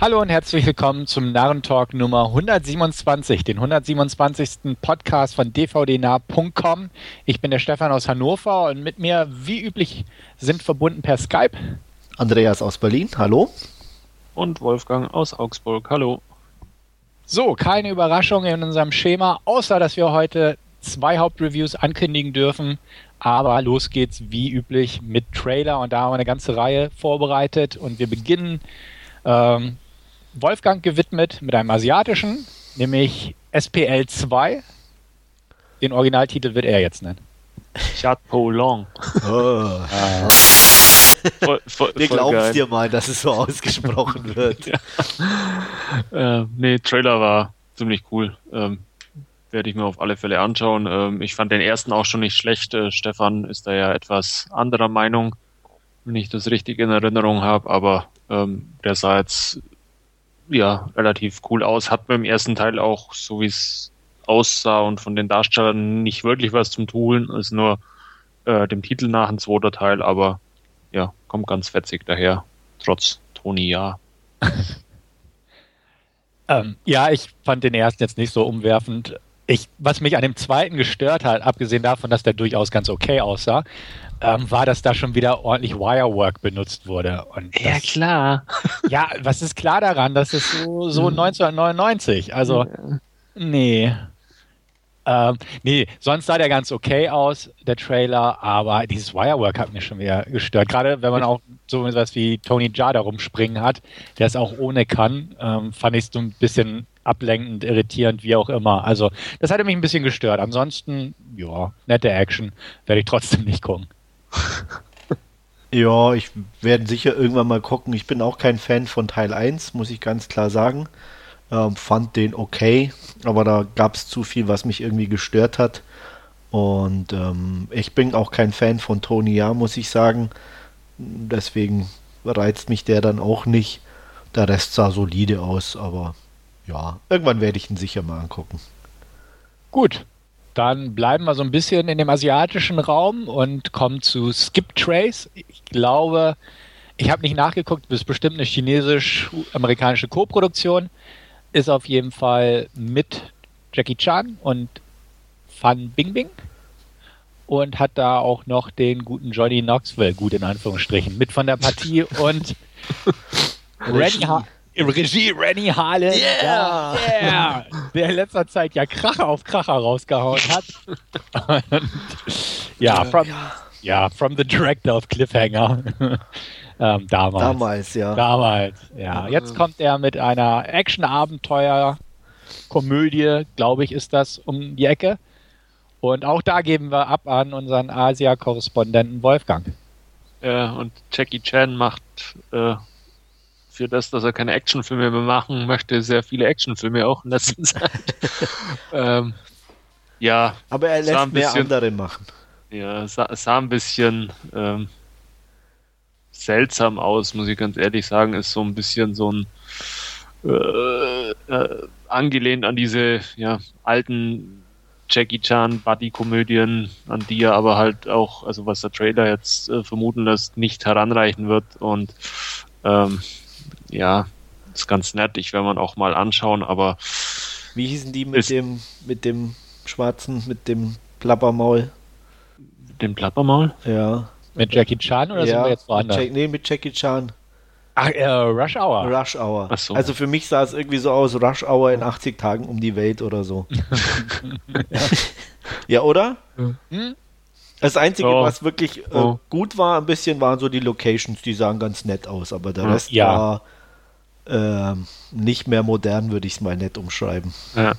Hallo und herzlich willkommen zum Narrentalk Nummer 127, den 127. Podcast von dvdnah.com. Ich bin der Stefan aus Hannover und mit mir, wie üblich, sind verbunden per Skype. Andreas aus Berlin, hallo. Und Wolfgang aus Augsburg, hallo. So, keine Überraschung in unserem Schema, außer dass wir heute zwei Hauptreviews ankündigen dürfen. Aber los geht's wie üblich mit Trailer und da haben wir eine ganze Reihe vorbereitet und wir beginnen ähm, Wolfgang gewidmet mit einem asiatischen, nämlich SPL 2. Den Originaltitel wird er jetzt nennen. Chat Po Long. Oh. Ah. Voll, voll, Wir glauben es dir mal, dass es so ausgesprochen wird. ja. äh, nee, Trailer war ziemlich cool. Ähm, Werde ich mir auf alle Fälle anschauen. Ähm, ich fand den ersten auch schon nicht schlecht. Äh, Stefan ist da ja etwas anderer Meinung, wenn ich das richtig in Erinnerung habe, aber ähm, der sah jetzt ja relativ cool aus. Hat beim ersten Teil auch, so wie es aussah und von den Darstellern nicht wirklich was zum Tun, ist nur äh, dem Titel nach ein zweiter Teil, aber ja, kommt ganz fetzig daher, trotz Toni Ja. ähm, ja, ich fand den ersten jetzt nicht so umwerfend. Ich, was mich an dem zweiten gestört hat, abgesehen davon, dass der durchaus ganz okay aussah, ähm, war, dass da schon wieder ordentlich Wirework benutzt wurde. Und das, ja, klar. ja, was ist klar daran? Das ist so, so 1999. Also, nee. Ähm, nee, sonst sah der ganz okay aus, der Trailer, aber dieses Wirework hat mich schon wieder gestört. Gerade wenn man auch so etwas wie Tony Jaa da rumspringen hat, der es auch ohne kann, ähm, fand ich es so ein bisschen ablenkend, irritierend, wie auch immer. Also, das hatte mich ein bisschen gestört. Ansonsten, ja, nette Action, werde ich trotzdem nicht gucken. ja, ich werde sicher irgendwann mal gucken. Ich bin auch kein Fan von Teil 1, muss ich ganz klar sagen. Ähm, fand den okay, aber da gab es zu viel, was mich irgendwie gestört hat. Und ähm, ich bin auch kein Fan von Tony Ja, muss ich sagen. Deswegen reizt mich der dann auch nicht. Der Rest sah solide aus, aber ja, irgendwann werde ich ihn sicher mal angucken. Gut, dann bleiben wir so ein bisschen in dem asiatischen Raum und kommen zu Skip Trace. Ich glaube, ich habe nicht nachgeguckt, das ist bestimmt eine chinesisch-amerikanische Co-Produktion. Ist auf jeden Fall mit Jackie Chan und Fan Bingbing und hat da auch noch den guten Johnny Knoxville, gut in Anführungsstrichen, mit von der Partie und Randy, ha Regie Rennie Harlan, yeah. yeah, der in letzter Zeit ja Kracher auf Kracher rausgehauen hat. Und, ja, from, ja, from the director of Cliffhanger. ähm, damals. Damals, ja. Damals, ja. Jetzt kommt er mit einer Action-Abenteuer-Komödie, glaube ich, ist das um die Ecke. Und auch da geben wir ab an unseren Asia-Korrespondenten Wolfgang. Ja, und Jackie Chan macht äh, für das, dass er keine Actionfilme mehr machen möchte, sehr viele Actionfilme auch in letzter Zeit. ähm, ja. Aber er lässt mehr andere machen. Ja, sah, sah ein bisschen ähm, seltsam aus, muss ich ganz ehrlich sagen. Ist so ein bisschen so ein äh, äh, angelehnt an diese ja, alten Jackie Chan Buddy-Komödien, an die er aber halt auch, also was der Trailer jetzt äh, vermuten lässt, nicht heranreichen wird. Und ähm, ja, ist ganz nett. Ich werde man auch mal anschauen, aber. Wie hießen die mit dem, mit dem schwarzen, mit dem Plappermaul? Mit dem Plappermaul? Ja. Mit Jackie Chan oder ja, sind wir jetzt woanders? Mit nee, mit Jackie Chan. Ach, äh, Rush Hour. Rush Hour. Ach so. Also für mich sah es irgendwie so aus, Rush Hour in 80 Tagen um die Welt oder so. ja. ja. oder? Hm? Das Einzige, oh. was wirklich äh, oh. gut war, ein bisschen, waren so die Locations, die sahen ganz nett aus, aber der Rest ja. war äh, nicht mehr modern, würde ich es mal nett umschreiben. Ja.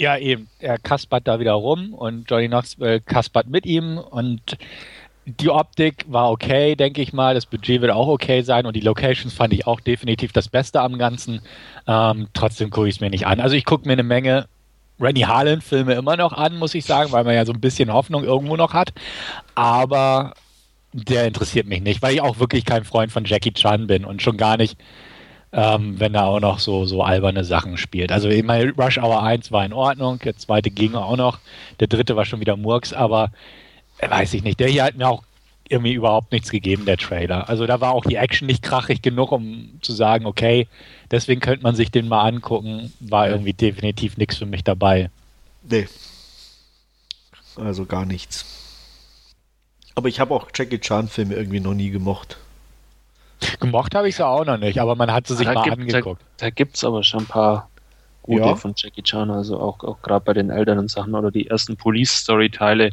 Ja, eben. Er kaspert da wieder rum und Johnny Knoxville kaspert mit ihm und die Optik war okay, denke ich mal. Das Budget wird auch okay sein und die Locations fand ich auch definitiv das Beste am Ganzen. Ähm, trotzdem gucke ich es mir nicht an. Also ich gucke mir eine Menge Rennie Harlan-Filme immer noch an, muss ich sagen, weil man ja so ein bisschen Hoffnung irgendwo noch hat. Aber der interessiert mich nicht, weil ich auch wirklich kein Freund von Jackie Chan bin und schon gar nicht ähm, wenn er auch noch so, so alberne Sachen spielt. Also ich meine, Rush Hour 1 war in Ordnung, der zweite ging auch noch, der dritte war schon wieder Murks, aber äh, weiß ich nicht. Der hier hat mir auch irgendwie überhaupt nichts gegeben, der Trailer. Also da war auch die Action nicht krachig genug, um zu sagen, okay, deswegen könnte man sich den mal angucken. War irgendwie definitiv nichts für mich dabei. Nee. Also gar nichts. Aber ich habe auch Jackie Chan-Filme irgendwie noch nie gemocht. Gemocht habe ich sie auch noch nicht, aber man hat sie sich Da mal gibt- angeguckt. Da, da gibt es aber schon ein paar gute Ja. von Jackie Chan, also auch, auch gerade bei den älteren Sachen oder die ersten Police-Story-Teile.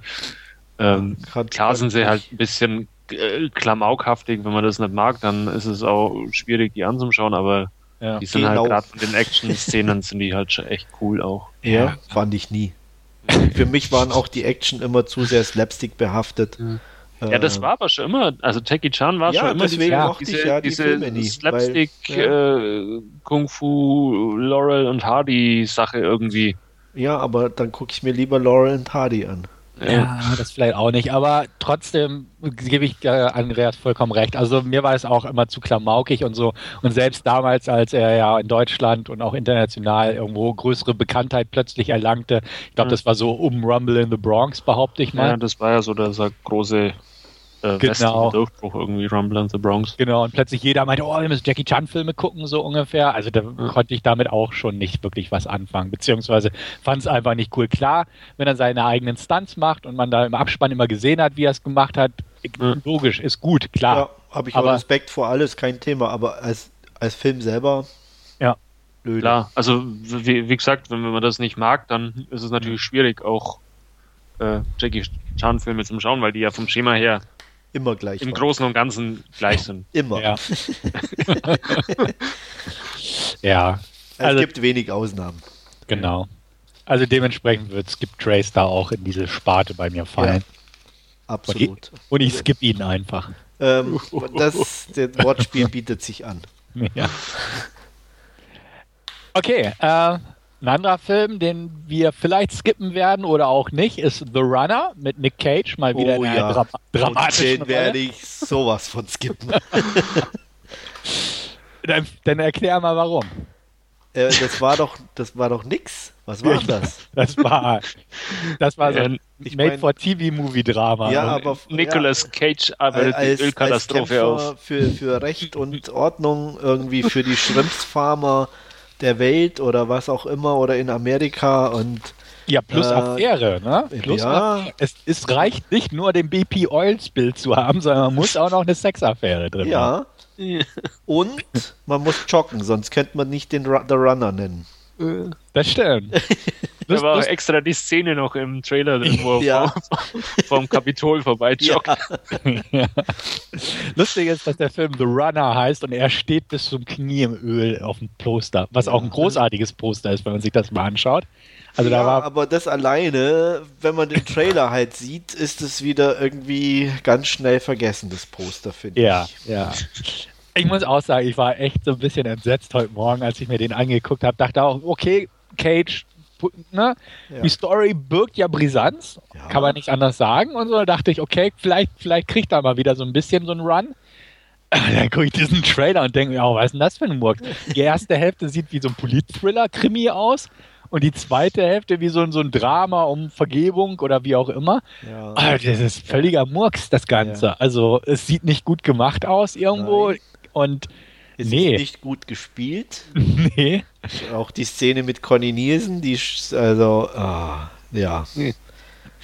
Ähm, klar sind sie halt ein bisschen äh, klamaukhaftig, wenn man das nicht mag, dann ist es auch schwierig, die anzuschauen, aber Ja. die sind Genau. halt gerade von den Action-Szenen sind die halt schon echt cool auch. Ja, fand ich nie. Für mich waren auch die Action immer zu sehr Slapstick behaftet. Ja, das Äh, war aber schon immer, also Jackie Chan war Ja, schon immer deswegen diese, mochte ich ja die diese Filme nie, Slapstick, weil- äh, Kung Fu, Laurel und Hardy Sache irgendwie. Ja, aber dann gucke ich mir lieber Laurel und Hardy an. Ja, das vielleicht auch nicht, aber trotzdem gebe ich äh, Andreas vollkommen recht. Also mir war es auch immer zu klamaukig und so. Und selbst damals, als er ja in Deutschland und auch international irgendwo größere Bekanntheit plötzlich erlangte, ich glaube, Mhm. das war so um Rumble in the Bronx, behaupte ich mal. Ja, das war ja so dieser große äh, Genau. Western-Durchbruch irgendwie, Rumble in the Bronx. Genau, und plötzlich jeder meinte, oh, wir müssen Jackie Chan-Filme gucken, so ungefähr. Also da konnte ich damit auch schon nicht wirklich was anfangen, beziehungsweise fand es einfach nicht cool. Klar, wenn er seine eigenen Stunts macht und man da im Abspann immer gesehen hat, wie er es gemacht hat, Mhm. logisch, ist gut, klar. Ja, habe ich auch Aber- Respekt vor alles, kein Thema, aber als, als Film selber. Ja. Blöd. Klar, also wie, wie gesagt, wenn man das nicht mag, dann ist es natürlich schwierig, auch äh, Jackie Chan-Filme zum Schauen, weil die ja vom Schema her Immer gleich. im waren. Großen und Ganzen gleich sind. Immer. Ja. ja, Es Also- gibt wenig Ausnahmen. genau. Also dementsprechend wird Skip Trace da auch in diese Sparte bei mir fallen. Absolut. Und ich skippe ihn einfach. Ähm, das, das Wortspiel bietet sich an. Ja. Okay, äh, ein anderer Film, den wir vielleicht skippen werden oder auch nicht, ist The Runner mit Nick Cage, mal wieder Oh in einer ja. Dra Und dramatischen den werde ich sowas von skippen. Dann, dann erklär mal warum. äh, das war doch, das war doch nix. Was war das? Das war, das war so ein Äh, ich mein- Made-for-TV-Movie-Drama. Ja, Und- aber Nicolas Cage arbeitet als, die Ölkatastrophe als auf. Für, für Recht und Ordnung irgendwie für die Shrimps-Farmer der Welt oder was auch immer oder in Amerika und Ja, plus Äh, Affäre, ne? Plus ja. Affäre. Es, es reicht nicht nur, den BP Oils Bild zu haben, sondern man muss auch noch eine Sexaffäre drin haben. ja. Und man muss joggen, sonst könnte man nicht den Ru The Runner nennen. Das stimmt. Da war lust, extra die Szene noch im Trailer drin, wo er Ja. vom, vom Kapitol vorbeijoggt. ja. Lustig ist, dass der Film The Runner heißt und er steht bis zum Knie im Öl auf dem Poster, was auch ein großartiges Poster ist, wenn man sich das mal anschaut. Also da ja, war aber das alleine, wenn man den Trailer halt sieht, ist es wieder irgendwie ganz schnell vergessen, das Poster, finde Ja, ich. ja. Ich muss auch sagen, ich war echt so ein bisschen entsetzt heute Morgen, als ich mir den angeguckt habe. Dachte auch, okay, Cage, ne? Ja. Die Story birgt ja Brisanz, Ja. kann man nicht anders sagen. Und so da dachte ich, okay, vielleicht, vielleicht kriegt er mal wieder so ein bisschen so einen Run. Dann gucke ich diesen Trailer und denke mir, oh, was ist denn das für ein Murks? Die erste Hälfte sieht wie so ein Polit-Thriller-Krimi aus und die zweite Hälfte wie so ein, so ein Drama um Vergebung oder wie auch immer. Ja. Ah, das ist völliger Murks, das Ganze. Ja. Also es sieht nicht gut gemacht aus irgendwo Nein. Und Es nee. ist nicht gut gespielt. nee. Auch die Szene mit Conny Nielsen, die, also, ah, ja. Nee.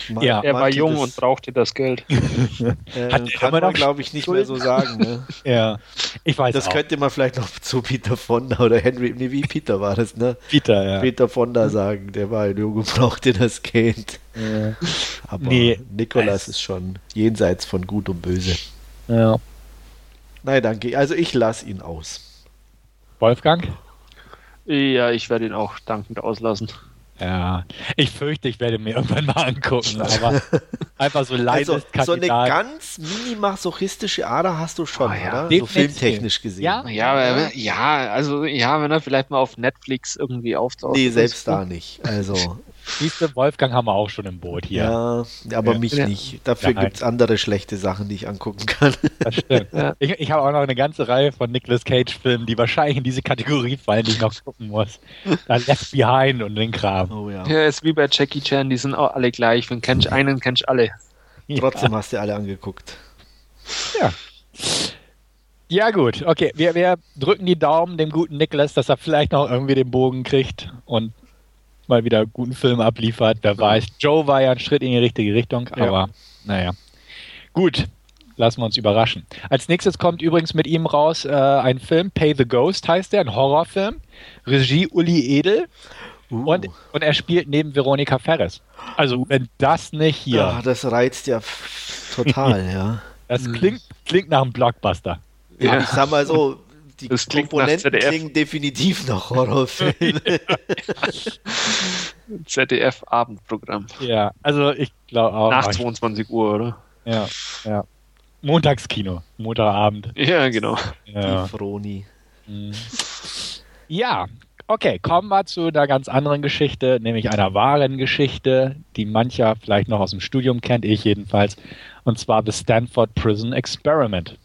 Man- Ja. Er war jung das, und brauchte das Geld. äh, Hat kann man, glaube ich, nicht mehr so sagen. Ne? Ja, ich weiß Das auch. könnte man vielleicht noch zu Peter Fonda oder Henry, nee, wie Peter war das, ne? Peter, ja. Peter Fonda sagen, der war ein Junge, brauchte das Geld. Aber Nee. Nikolas ist schon jenseits von Gut und Böse. ja. Nein, danke. Also ich lasse ihn aus. Wolfgang? Ja, ich werde ihn auch dankend auslassen. Ja. Ich fürchte, ich werde mir irgendwann mal angucken, aber einfach so Also Leidenskandidat. so eine ganz mini-masochistische Ader hast du schon, Ah, ja. oder? So filmtechnisch gesehen. Ja. Ja, ja, also ja, wenn er vielleicht mal auf Netflix irgendwie auftaucht. Nee, selbst da nicht. Also, Siehst du, Wolfgang haben wir auch schon im Boot hier. ja, aber Ja. mich Ja. nicht. Dafür Nein. gibt es andere schlechte Sachen, die ich angucken kann. Das stimmt. Ja. Ich, ich habe auch noch eine ganze Reihe von Nicolas Cage-Filmen, die wahrscheinlich in diese Kategorie fallen, die ich noch gucken muss. Da Left Behind und den Kram. Oh ja. Ja, ist wie bei Jackie Chan, die sind auch alle gleich. Wenn kennst du einen, kennst du alle. Trotzdem hast du alle angeguckt. Ja. Ja, gut. Okay, wir, wir drücken die Daumen dem guten Nicholas, dass er vielleicht noch irgendwie den Bogen kriegt und mal wieder guten Film abliefert. Wer weiß. Joe war ja ein Schritt in die richtige Richtung, aber ja. naja. Gut, lassen wir uns überraschen. Als nächstes kommt übrigens mit ihm raus äh, ein Film, Pay the Ghost heißt der, ein Horrorfilm. Regie Uli Edel. Uh. Und, und er spielt neben Veronika Ferres. Also, wenn das nicht hier. Ja, das reizt ja total, ja. Das klingt, klingt nach einem Blockbuster. Ja, ich sag mal so, die das Komponenten klingen definitiv nach Horrorfilm. ZDF-Abendprogramm. Ja, also ich glaube auch. Nach 22 Uhr, oder? Ja, ja. Montagskino, Montagabend. Ja, genau. Ja. Die Froni. Mhm. Ja, okay, kommen wir zu einer ganz anderen Geschichte, nämlich einer wahren Geschichte, die mancher vielleicht noch aus dem Studium kennt, ich jedenfalls, und zwar The Stanford Prison Experiment.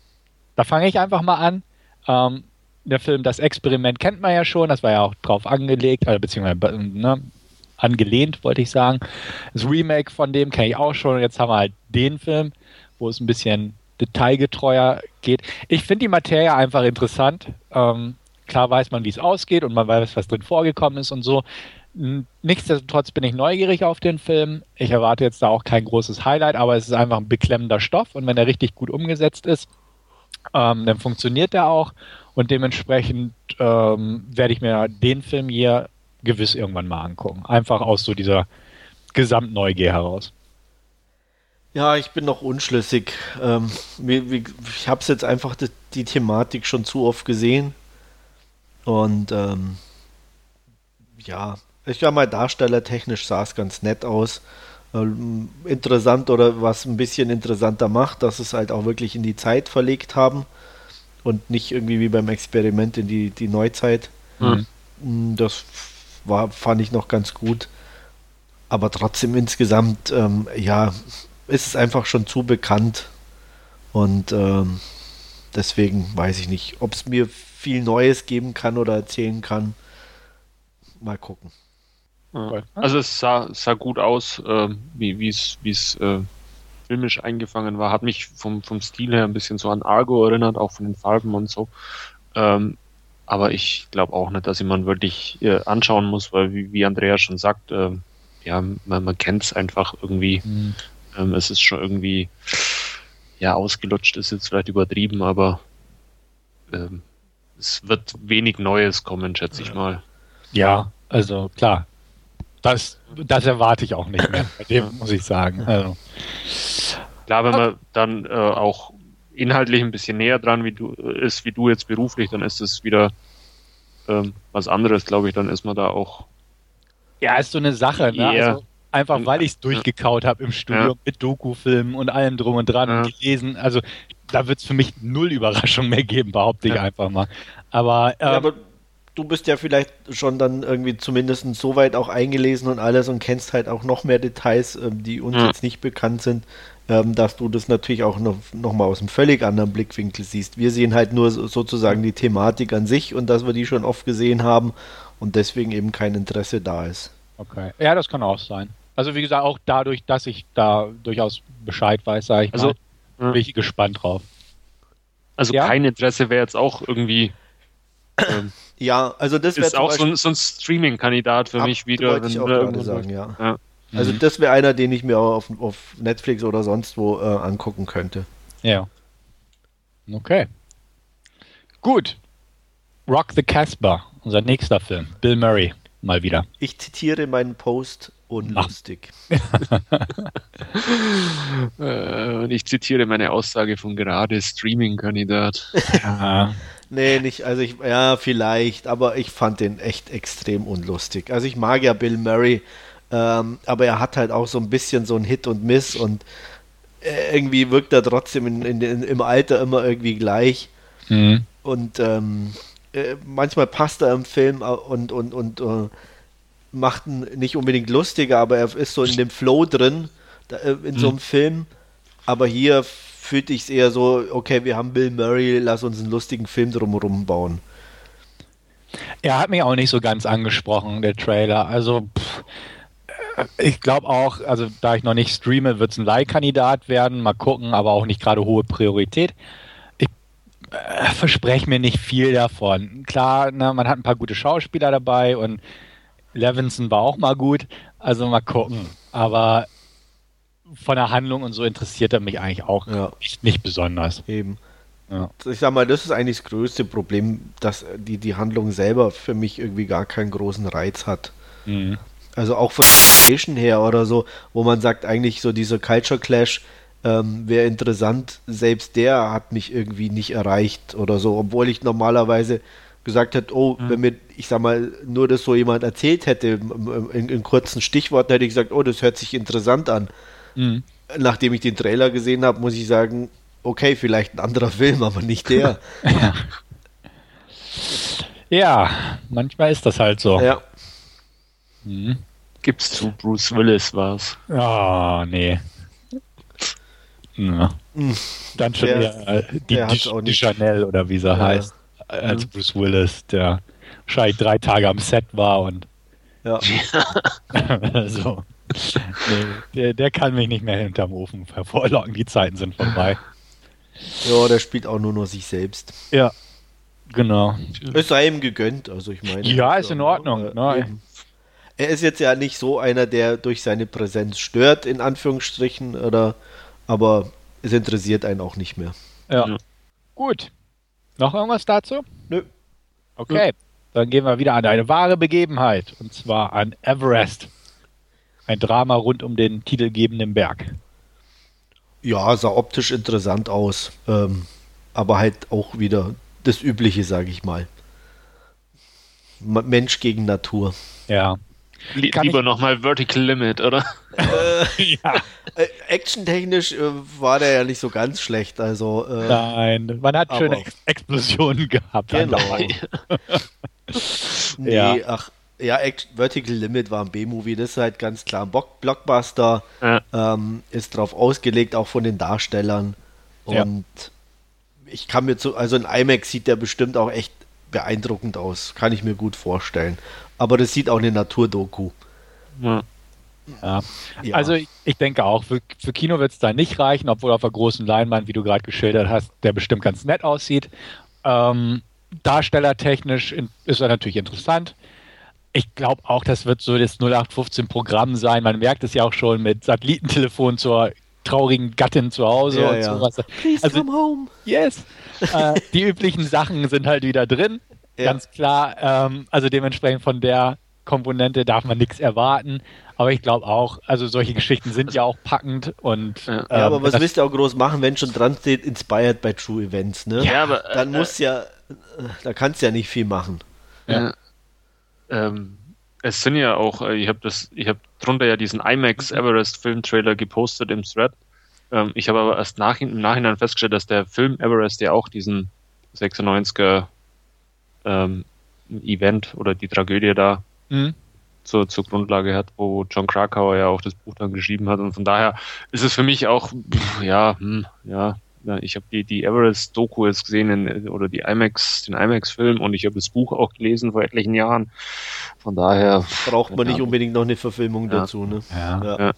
Da fange ich einfach mal an. Ähm, der Film Das Experiment kennt man ja schon, das war ja auch drauf angelegt, äh, beziehungsweise ne, angelehnt, wollte ich sagen. Das Remake von dem kenne ich auch schon. Jetzt haben wir halt den Film, wo es ein bisschen detailgetreuer geht. Ich finde die Materie einfach interessant. Ähm, klar weiß man, wie es ausgeht und man weiß, was drin vorgekommen ist und so. Nichtsdestotrotz bin ich neugierig auf den Film. Ich erwarte jetzt da auch kein großes Highlight, aber es ist einfach ein beklemmender Stoff und wenn er richtig gut umgesetzt ist, ähm, dann funktioniert er auch und dementsprechend ähm, werde ich mir den Film hier gewiss irgendwann mal angucken. Einfach aus so dieser Gesamtneugier heraus. Ja, ich bin noch unschlüssig. Ähm, ich habe es jetzt einfach die, die, Thematik schon zu oft gesehen. Und ähm, ja, ich war mal darstellertechnisch sah es ganz nett aus. Ähm, interessant oder was ein bisschen interessanter macht, dass es halt auch wirklich in die Zeit verlegt haben und nicht irgendwie wie beim Experiment in die, die Neuzeit. Mhm. Mm, das war, fand ich noch ganz gut. Aber trotzdem insgesamt, ähm, ja, ist es einfach schon zu bekannt. Und ähm, deswegen weiß ich nicht, ob es mir viel Neues geben kann oder erzählen kann. Mal gucken. Also es sah, sah gut aus, äh, wie es äh, filmisch eingefangen war. Hat mich vom, vom Stil her ein bisschen so an Argo erinnert, auch von den Farben und so. Ähm, aber ich glaube auch nicht, dass jemand wirklich äh, anschauen muss, weil wie, wie Andrea schon sagt, äh, ja, man, man kennt es einfach irgendwie. Mhm. Ähm, es ist schon irgendwie, ja, ausgelutscht ist jetzt vielleicht übertrieben, aber ähm, es wird wenig Neues kommen, schätze ich mal. Ja, also klar, das, das erwarte ich auch nicht mehr, bei dem muss ich sagen. Also. Klar, wenn man dann äh, auch inhaltlich ein bisschen näher dran wie du, ist, wie du jetzt beruflich, dann ist es wieder ähm, was anderes, glaube ich. Dann ist man da auch. Ja, ist so eine Sache, ne? Also einfach weil ich es durchgekaut habe im Studium ja. mit Dokufilmen und allem drum und dran ja. und gelesen. Also da wird es für mich null Überraschung mehr geben, behaupte ich ja. einfach mal. Aber, ähm, aber du bist ja vielleicht schon dann irgendwie zumindest so weit auch eingelesen und alles und kennst halt auch noch mehr Details, ähm, die uns ja. jetzt nicht bekannt sind, ähm, dass du das natürlich auch noch, noch mal aus einem völlig anderen Blickwinkel siehst. Wir sehen halt nur sozusagen die Thematik an sich und dass wir die schon oft gesehen haben und deswegen eben kein Interesse da ist. Okay. Ja, das kann auch sein. Also wie gesagt, auch dadurch, dass ich da durchaus Bescheid weiß, sage ich also, mal, bin ich gespannt drauf. Also ja? kein Interesse wäre jetzt auch irgendwie ähm, ja, also das wäre ist auch so ein, so ein Streaming-Kandidat für mich wieder. Wollte ich auch gerade sagen, ja. ja. Also mhm. das wäre einer, den ich mir auch auf, auf Netflix oder sonst wo äh, angucken könnte. Ja. Okay. Gut. Rock the Casbah, unser nächster Film. Bill Murray, mal wieder. Ich zitiere meinen Post unlustig. Äh, und ich zitiere meine Aussage von gerade Streaming-Kandidat. ja. Nee, nicht, also ich, ja, vielleicht, aber ich fand den echt extrem unlustig. Also ich mag ja Bill Murray, ähm, aber er hat halt auch so ein bisschen so ein Hit und Miss und äh, irgendwie wirkt er trotzdem in, in, in, im Alter immer irgendwie gleich. Mhm. Und ähm, äh, manchmal passt er im Film und, und, und uh, macht ihn nicht unbedingt lustiger, aber er ist so in dem Flow drin, in mhm. so einem Film. Aber hier fühlte ich es eher so, okay, wir haben Bill Murray, lass uns einen lustigen Film drumherum bauen. Er hat mich auch nicht so ganz angesprochen, der Trailer. Also, pff, ich glaube auch, also da ich noch nicht streame, wird es ein Leihkandidat werden. Mal gucken, aber auch nicht gerade hohe Priorität. Ich äh, verspreche mir nicht viel davon. Klar, ne, man hat ein paar gute Schauspieler dabei und Levinson war auch mal gut. Also mal gucken. Aber von der Handlung und so interessiert er mich eigentlich auch Ja. nicht, nicht besonders. Eben. Ja. Ich sag mal, das ist eigentlich das größte Problem, dass die, die Handlung selber für mich irgendwie gar keinen großen Reiz hat. Mhm. Also auch von der Nation her oder so, wo man sagt, eigentlich so dieser Culture Clash ähm, wäre interessant. Selbst der hat mich irgendwie nicht erreicht oder so, obwohl ich normalerweise gesagt hätte, oh, wenn mir, ich sag mal, nur das so jemand erzählt hätte, in, in kurzen Stichworten hätte ich gesagt, oh, das hört sich interessant an. Mhm. Nachdem ich den Trailer gesehen habe, muss ich sagen, okay, vielleicht ein anderer Film, aber nicht der. Ja, manchmal ist das halt so. ja. Mhm. Gibt's zu Bruce Willis war's. Oh, nee. Ja. Hm. Dann schon Der- eher äh, die, der die, die. Chanel oder wie sie Ja. heißt, äh, als Bruce Willis, der wahrscheinlich drei Tage am Set war und ja. so. Nee, der, der kann mich nicht mehr hinterm Ofen hervorlocken, die Zeiten sind vorbei. Ja, der spielt auch nur noch sich selbst. Ja, genau. Es sei ihm gegönnt, also ich meine. Ja, ist in Ordnung, äh, eben. Er ist jetzt ja nicht so einer, der durch seine Präsenz stört, in Anführungsstrichen, oder, aber es interessiert einen auch nicht mehr. Ja. Ja. Gut. Noch irgendwas dazu? Nö. Okay, dann gehen wir wieder an eine wahre Begebenheit und zwar an Everest. Ein Drama rund um den titelgebenden Berg. Ja, sah optisch interessant aus, ähm, aber halt auch wieder das Übliche, sage ich mal. Ma- Mensch gegen Natur. Ja. Lie- Kann Lieber nochmal Vertical Limit, oder? ja. Äh, actiontechnisch äh, war der ja nicht so ganz schlecht, also äh, Nein, man hat schöne Ex Explosionen gehabt. Genau. Nee, Ja. ach, ja, Act Vertical Limit war ein B-Movie, das ist halt ganz klar ein Bock Blockbuster, Ja. ähm, ist drauf ausgelegt, auch von den Darstellern. Ja. Und ich kann mir zu, also in IMAX sieht der bestimmt auch echt beeindruckend aus, kann ich mir gut vorstellen. Aber das sieht auch eine Naturdoku. Ja. Ja. Ja. Also ich, ich denke auch, für, für Kino wird es da nicht reichen, obwohl auf der großen Leinwand, wie du gerade geschildert hast, der bestimmt ganz nett aussieht. Ähm, darstellertechnisch in, ist er natürlich interessant. Ich glaube auch, das wird so das 0815-Programm sein. Man merkt es ja auch schon mit Satellitentelefon zur traurigen Gattin zu Hause Ja, und ja. sowas. Please Also- come home. Yes. äh, die üblichen Sachen sind halt wieder drin. Ja. Ganz klar. Ähm, also dementsprechend von der Komponente darf man nichts erwarten. Aber ich glaube auch, also solche Geschichten sind ja auch packend und Ja. ähm, Ja, aber was willst du auch groß machen, wenn schon dran steht, inspired by true events, ne? Ja, aber, Dann äh, muss ja, äh, da kannst du ja nicht viel machen. Ja. Ähm, es sind ja auch, äh, ich habe das, ich habe drunter ja diesen IMAX Everest Filmtrailer gepostet im Thread. Ähm, ich habe aber erst nach, im Nachhinein festgestellt, dass der Film Everest ja auch diesen 96er ähm, Event oder die Tragödie da Hm, zur, zur Grundlage hat, wo John Krakauer ja auch das Buch dann geschrieben hat. Und von daher ist es für mich auch, pff, ja, hm, ja, ja, ich habe die, die Everest-Doku jetzt gesehen in, oder die IMAX, den IMAX-Film und ich habe das Buch auch gelesen vor etlichen Jahren. Von daher Braucht man Ja. nicht unbedingt noch eine Verfilmung Ja. dazu, ne? ja.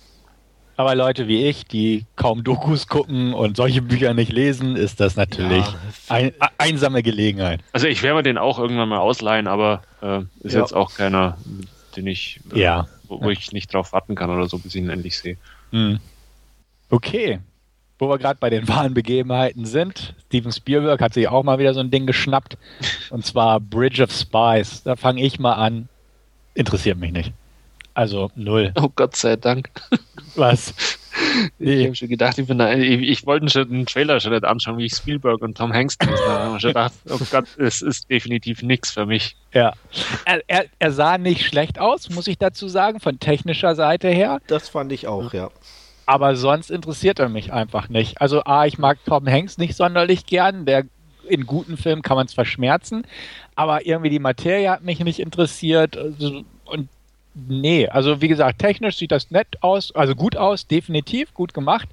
Aber Leute wie ich, die kaum Dokus gucken und solche Bücher nicht lesen, ist das natürlich Ja. ein, einsame Gelegenheit. Also ich werde mir den auch irgendwann mal ausleihen, aber äh, ist Ja. jetzt auch keiner, den ich, äh, Ja. wo, wo ich nicht drauf warten kann oder so, bis ich ihn endlich sehe. Hm. Okay. Wo wir gerade bei den wahren Begebenheiten sind, Steven Spielberg hat sich auch mal wieder so ein Ding geschnappt. Und zwar Bridge of Spies. Da fange ich mal an. Interessiert mich nicht. Also null. Oh Gott sei Dank. Was? Ich Nee. habe schon gedacht, ich, bin da, ich, ich wollte schon den Trailer schon nicht anschauen, wie ich Spielberg und Tom Hanks. Ich habe schon gedacht, oh Gott, es ist definitiv nichts für mich. Ja. Er, er, er sah nicht schlecht aus, muss ich dazu sagen, von technischer Seite her. Das fand ich auch, ja. Aber sonst interessiert er mich einfach nicht. Also, A, ich mag Tom Hanks nicht sonderlich gern. Der in guten Filmen kann man es verschmerzen. Aber irgendwie die Materie hat mich nicht interessiert. Also, Und nee, also wie gesagt, technisch sieht das nett aus, also gut aus, definitiv, gut gemacht.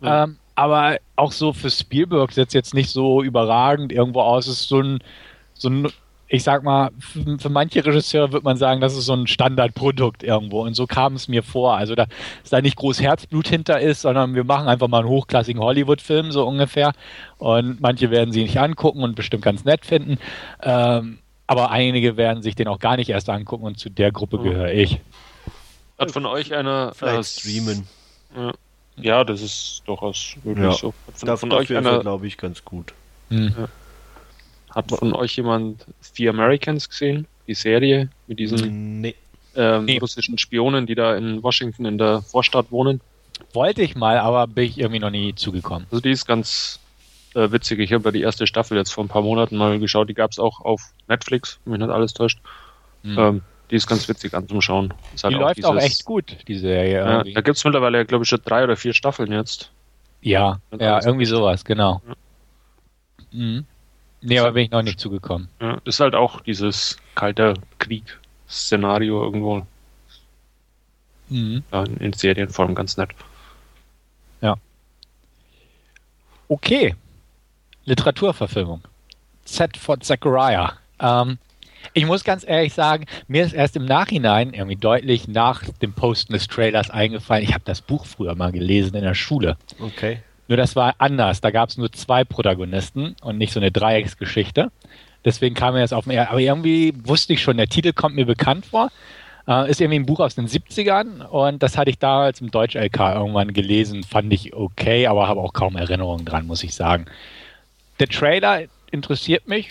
Ja. Ähm, aber auch so für Spielberg sieht es jetzt nicht so überragend irgendwo aus. Es ist so ein, so ein ich sag mal, für manche Regisseure würde man sagen, das ist so ein Standardprodukt irgendwo. Und so kam es mir vor. Also, da, dass da nicht groß Herzblut hinter ist, sondern wir machen einfach mal einen hochklassigen Hollywood-Film, so ungefähr. Und manche werden sie nicht angucken und bestimmt ganz nett finden. Ähm, aber einige werden sich den auch gar nicht erst angucken und zu der Gruppe mhm. gehöre ich. Hat von euch einer. Vielleicht äh, streamen. Ja. ja, das ist durchaus möglich ja. so. Hat von, Dafür von euch einer. glaube ich, ganz gut. Mhm. Ja. Hat von euch jemand The Americans gesehen? Die Serie mit diesen nee. Ähm, nee. russischen Spionen, die da in Washington in der Vorstadt wohnen? Wollte ich mal, aber bin ich irgendwie noch nie zugekommen. Also die ist ganz äh, witzig. Ich habe ja die erste Staffel jetzt vor ein paar Monaten mal geschaut. Die gab es auch auf Netflix, wenn mich nicht alles täuscht. Mhm. Ähm, die ist ganz witzig anzuschauen. Halt die auch läuft dieses, auch echt gut, die Serie. Ja, da gibt es mittlerweile, glaube ich, schon drei oder vier Staffeln jetzt. Ja, ja irgendwie sowas, genau. Ja. Mhm. Nee, aber bin ich noch nicht zugekommen. Ja, ist halt auch dieses kalter Krieg-Szenario irgendwo. Mhm. In Serienform ganz nett. Ja. Okay. Literaturverfilmung. Z for Zachariah. Ähm, ich muss ganz ehrlich sagen, mir ist erst im Nachhinein, irgendwie deutlich nach dem Posten des Trailers eingefallen, ich habe das Buch früher mal gelesen in der Schule. Okay. Nur das war anders. Da gab es nur zwei Protagonisten und nicht so eine Dreiecksgeschichte. Deswegen kam mir das auf mir. Aber irgendwie wusste ich schon, der Titel kommt mir bekannt vor. Äh, ist irgendwie ein Buch aus den 70ern und das hatte ich damals im Deutsch-LK irgendwann gelesen. Fand ich okay, aber habe auch kaum Erinnerungen dran, muss ich sagen. Der Trailer interessiert mich,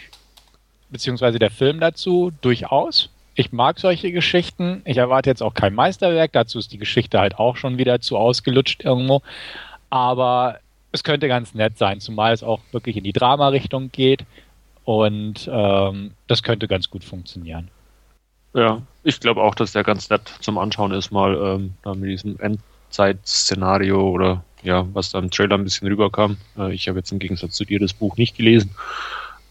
beziehungsweise der Film dazu, durchaus. Ich mag solche Geschichten. Ich erwarte jetzt auch kein Meisterwerk. Dazu ist die Geschichte halt auch schon wieder zu ausgelutscht irgendwo. Aber es könnte ganz nett sein, zumal es auch wirklich in die Drama-Richtung geht. Und ähm, das könnte ganz gut funktionieren. Ja, ich glaube auch, dass der ganz nett zum Anschauen ist, mal ähm, mit diesem Endzeit-Szenario oder ja, was da im Trailer ein bisschen rüberkam. Äh, ich habe jetzt im Gegensatz zu dir das Buch nicht gelesen.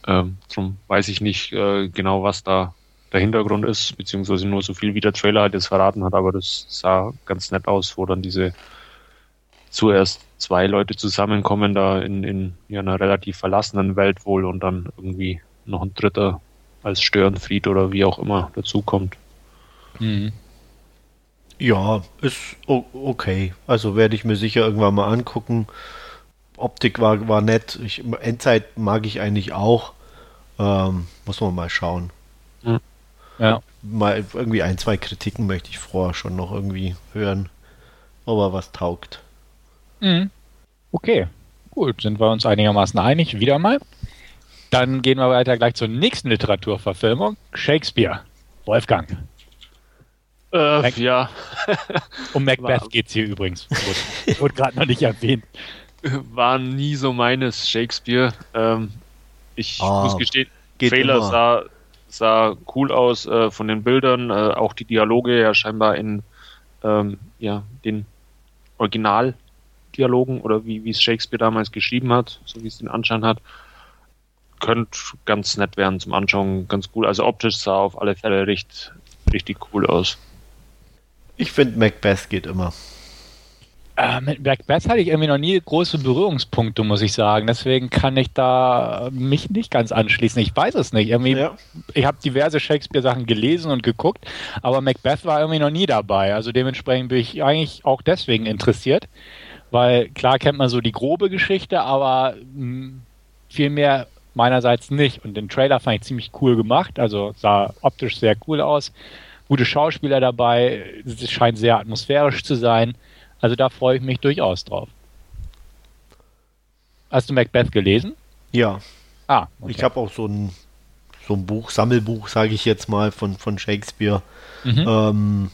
Ähm, darum weiß ich nicht äh, genau, was da der Hintergrund ist, beziehungsweise nur so viel, wie der Trailer halt jetzt verraten hat, aber das sah ganz nett aus, wo dann diese zuerst zwei Leute zusammenkommen da in, in ja, einer relativ verlassenen Welt wohl und dann irgendwie noch ein dritter als Störenfried oder wie auch immer dazukommt. Mhm. Ja, ist okay. Also werde ich mir sicher irgendwann mal angucken. Optik war, war nett. Ich, Endzeit mag ich eigentlich auch. Ähm, muss man mal schauen. Mhm. Ja. Mal irgendwie ein, zwei Kritiken möchte ich vorher schon noch irgendwie hören. Ob er was taugt. Mhm. Okay, gut, sind wir uns einigermaßen einig, wieder mal. Dann gehen wir weiter gleich zur nächsten Literaturverfilmung, Shakespeare. Wolfgang. Äh, Mac ja. um Macbeth geht es hier übrigens. Wurde gerade noch nicht erwähnt. War nie so meines Shakespeare. Ähm, ich oh, muss gestehen, Trailer sah, sah cool aus äh, von den Bildern, äh, auch die Dialoge ja scheinbar in ähm, ja, den Original Dialogen oder wie, wie es Shakespeare damals geschrieben hat, so wie es den Anschein hat, könnte ganz nett werden zum Anschauen, ganz cool. Also optisch sah auf alle Fälle richtig, richtig cool aus. Ich finde Macbeth geht immer. Äh, mit Macbeth hatte ich irgendwie noch nie große Berührungspunkte, muss ich sagen. Deswegen kann ich da mich nicht ganz anschließen. Ich weiß es nicht. Irgendwie, ja. Ich habe diverse Shakespeare-Sachen gelesen und geguckt, aber Macbeth war irgendwie noch nie dabei. Also dementsprechend bin ich eigentlich auch deswegen interessiert. Weil klar kennt man so die grobe Geschichte, aber mh, hm, viel mehr meinerseits nicht. Und den Trailer fand ich ziemlich cool gemacht, also sah optisch sehr cool aus. Gute Schauspieler dabei, es scheint sehr atmosphärisch zu sein. Also da freue ich mich durchaus drauf. Hast du Macbeth gelesen? Ja. Ah, okay. Ich habe auch so ein, so ein Buch, Sammelbuch, sage ich jetzt mal, von, von Shakespeare. Mhm. Ähm,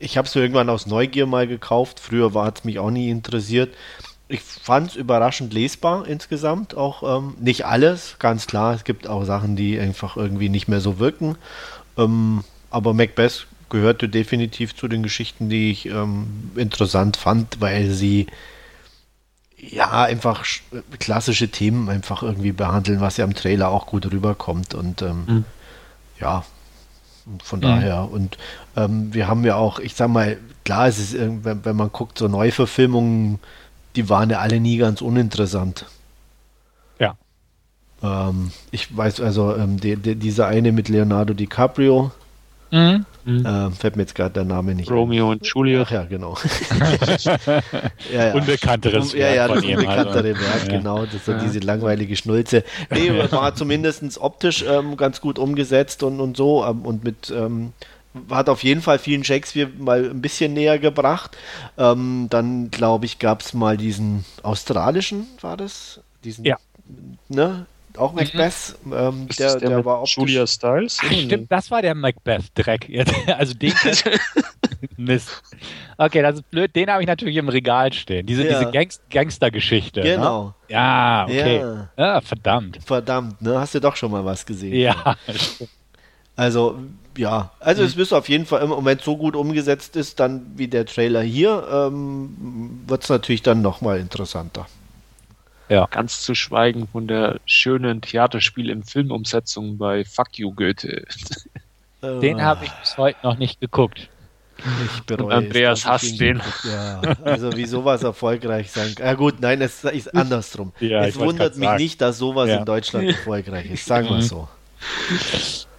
ich habe es irgendwann aus Neugier mal gekauft. Früher war es mich auch nie interessiert. Ich fand es überraschend lesbar insgesamt. Auch ähm, nicht alles, ganz klar. Es gibt auch Sachen, die einfach irgendwie nicht mehr so wirken. Ähm, aber Macbeth gehörte definitiv zu den Geschichten, die ich ähm, interessant fand, weil sie ja einfach klassische Themen einfach irgendwie behandeln, was ja im Trailer auch gut rüberkommt. Und ähm, mhm. ja, von mhm. daher, und ähm, wir haben ja auch, ich sag mal, klar, es ist, wenn, wenn man guckt, so Neuverfilmungen, die waren ja alle nie ganz uninteressant. Ja. Ähm, ich weiß also, ähm, die, die, dieser eine mit Leonardo DiCaprio, mhm. Äh, fällt mir jetzt gerade der Name nicht Romeo ein. und Juliet. Ach ja, genau. ja, ja. Unbekannteres Werk. Ja, ja, das unbekanntere also. Werk, genau. Das ist so diese langweilige Schnulze. Nee, war zumindest optisch ähm, ganz gut umgesetzt und, und so ähm, und mit ähm, hat auf jeden Fall vielen Shakespeare mal ein bisschen näher gebracht. Ähm, dann, glaube ich, gab es mal diesen australischen, war das? Diesen, ja. Ne? Auch mhm. Macbeth, ähm, der, der, der war optisch. Julia Stiles? Ach, stimmt, das war der Macbeth-Dreck. Also den Mist. Okay, das ist blöd. Den habe ich natürlich im Regal stehen. Diese, ja. diese Gangst Gangster-Geschichte. Ne? Genau. Ne? Ja, okay. Ja. Ah, verdammt. Verdammt, ne? Hast du doch schon mal was gesehen. Ja. Also, ja, also mhm. es ist auf jeden Fall im Moment so gut umgesetzt ist, dann wie der Trailer hier, ähm, wird es natürlich dann nochmal interessanter. Ja. Ganz zu schweigen von der schönen Theaterspiel im Filmumsetzung bei Fuck You Goethe. Den habe ich bis heute noch nicht geguckt. Ich bereue Andreas hasst den. Ja, also wie sowas erfolgreich sein kann. Ja gut, nein, es ist andersrum. Ja, es wundert mich sagen. nicht, dass sowas ja. in Deutschland erfolgreich ist. Sagen wir mhm. so.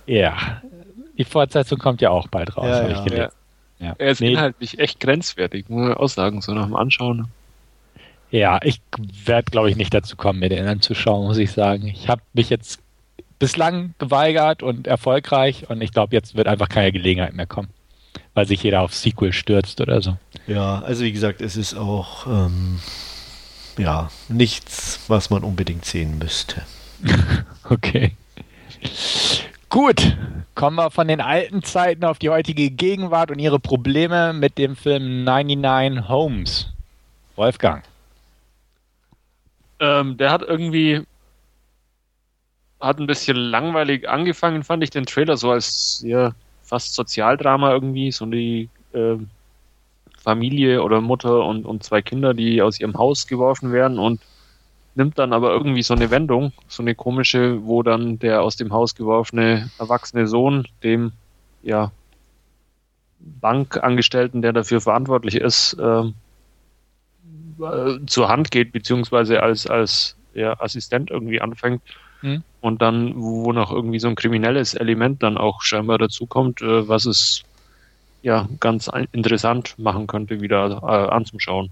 Ja, die Fortsetzung kommt ja auch bald raus, ja, habe ich gelesen. Ja. Er ist nee. inhaltlich echt grenzwertig, muss man auch sagen, so nach dem Anschauen. Ja, ich werde, glaube ich, nicht dazu kommen, mir den anzuschauen, muss ich sagen. Ich habe mich jetzt bislang geweigert und erfolgreich und ich glaube, jetzt wird einfach keine Gelegenheit mehr kommen, weil sich jeder auf Sequel stürzt oder so. Ja, also wie gesagt, es ist auch ähm, ja nichts, was man unbedingt sehen müsste. okay. Gut, kommen wir von den alten Zeiten auf die heutige Gegenwart und ihre Probleme mit dem Film 99 Homes. Wolfgang. Ähm, der hat irgendwie hat ein bisschen langweilig angefangen, fand ich den Trailer so als ja, fast Sozialdrama irgendwie, so die äh, Familie oder Mutter und, und zwei Kinder, die aus ihrem Haus geworfen werden und nimmt dann aber irgendwie so eine Wendung, so eine komische, wo dann der aus dem Haus geworfene erwachsene Sohn dem ja Bankangestellten, der dafür verantwortlich ist, äh, äh, zur Hand geht, beziehungsweise als, als ja, Assistent irgendwie anfängt. Hm. Und dann, wo noch irgendwie so ein kriminelles Element dann auch scheinbar dazukommt, äh, was es ja ganz interessant machen könnte, wieder äh, anzuschauen.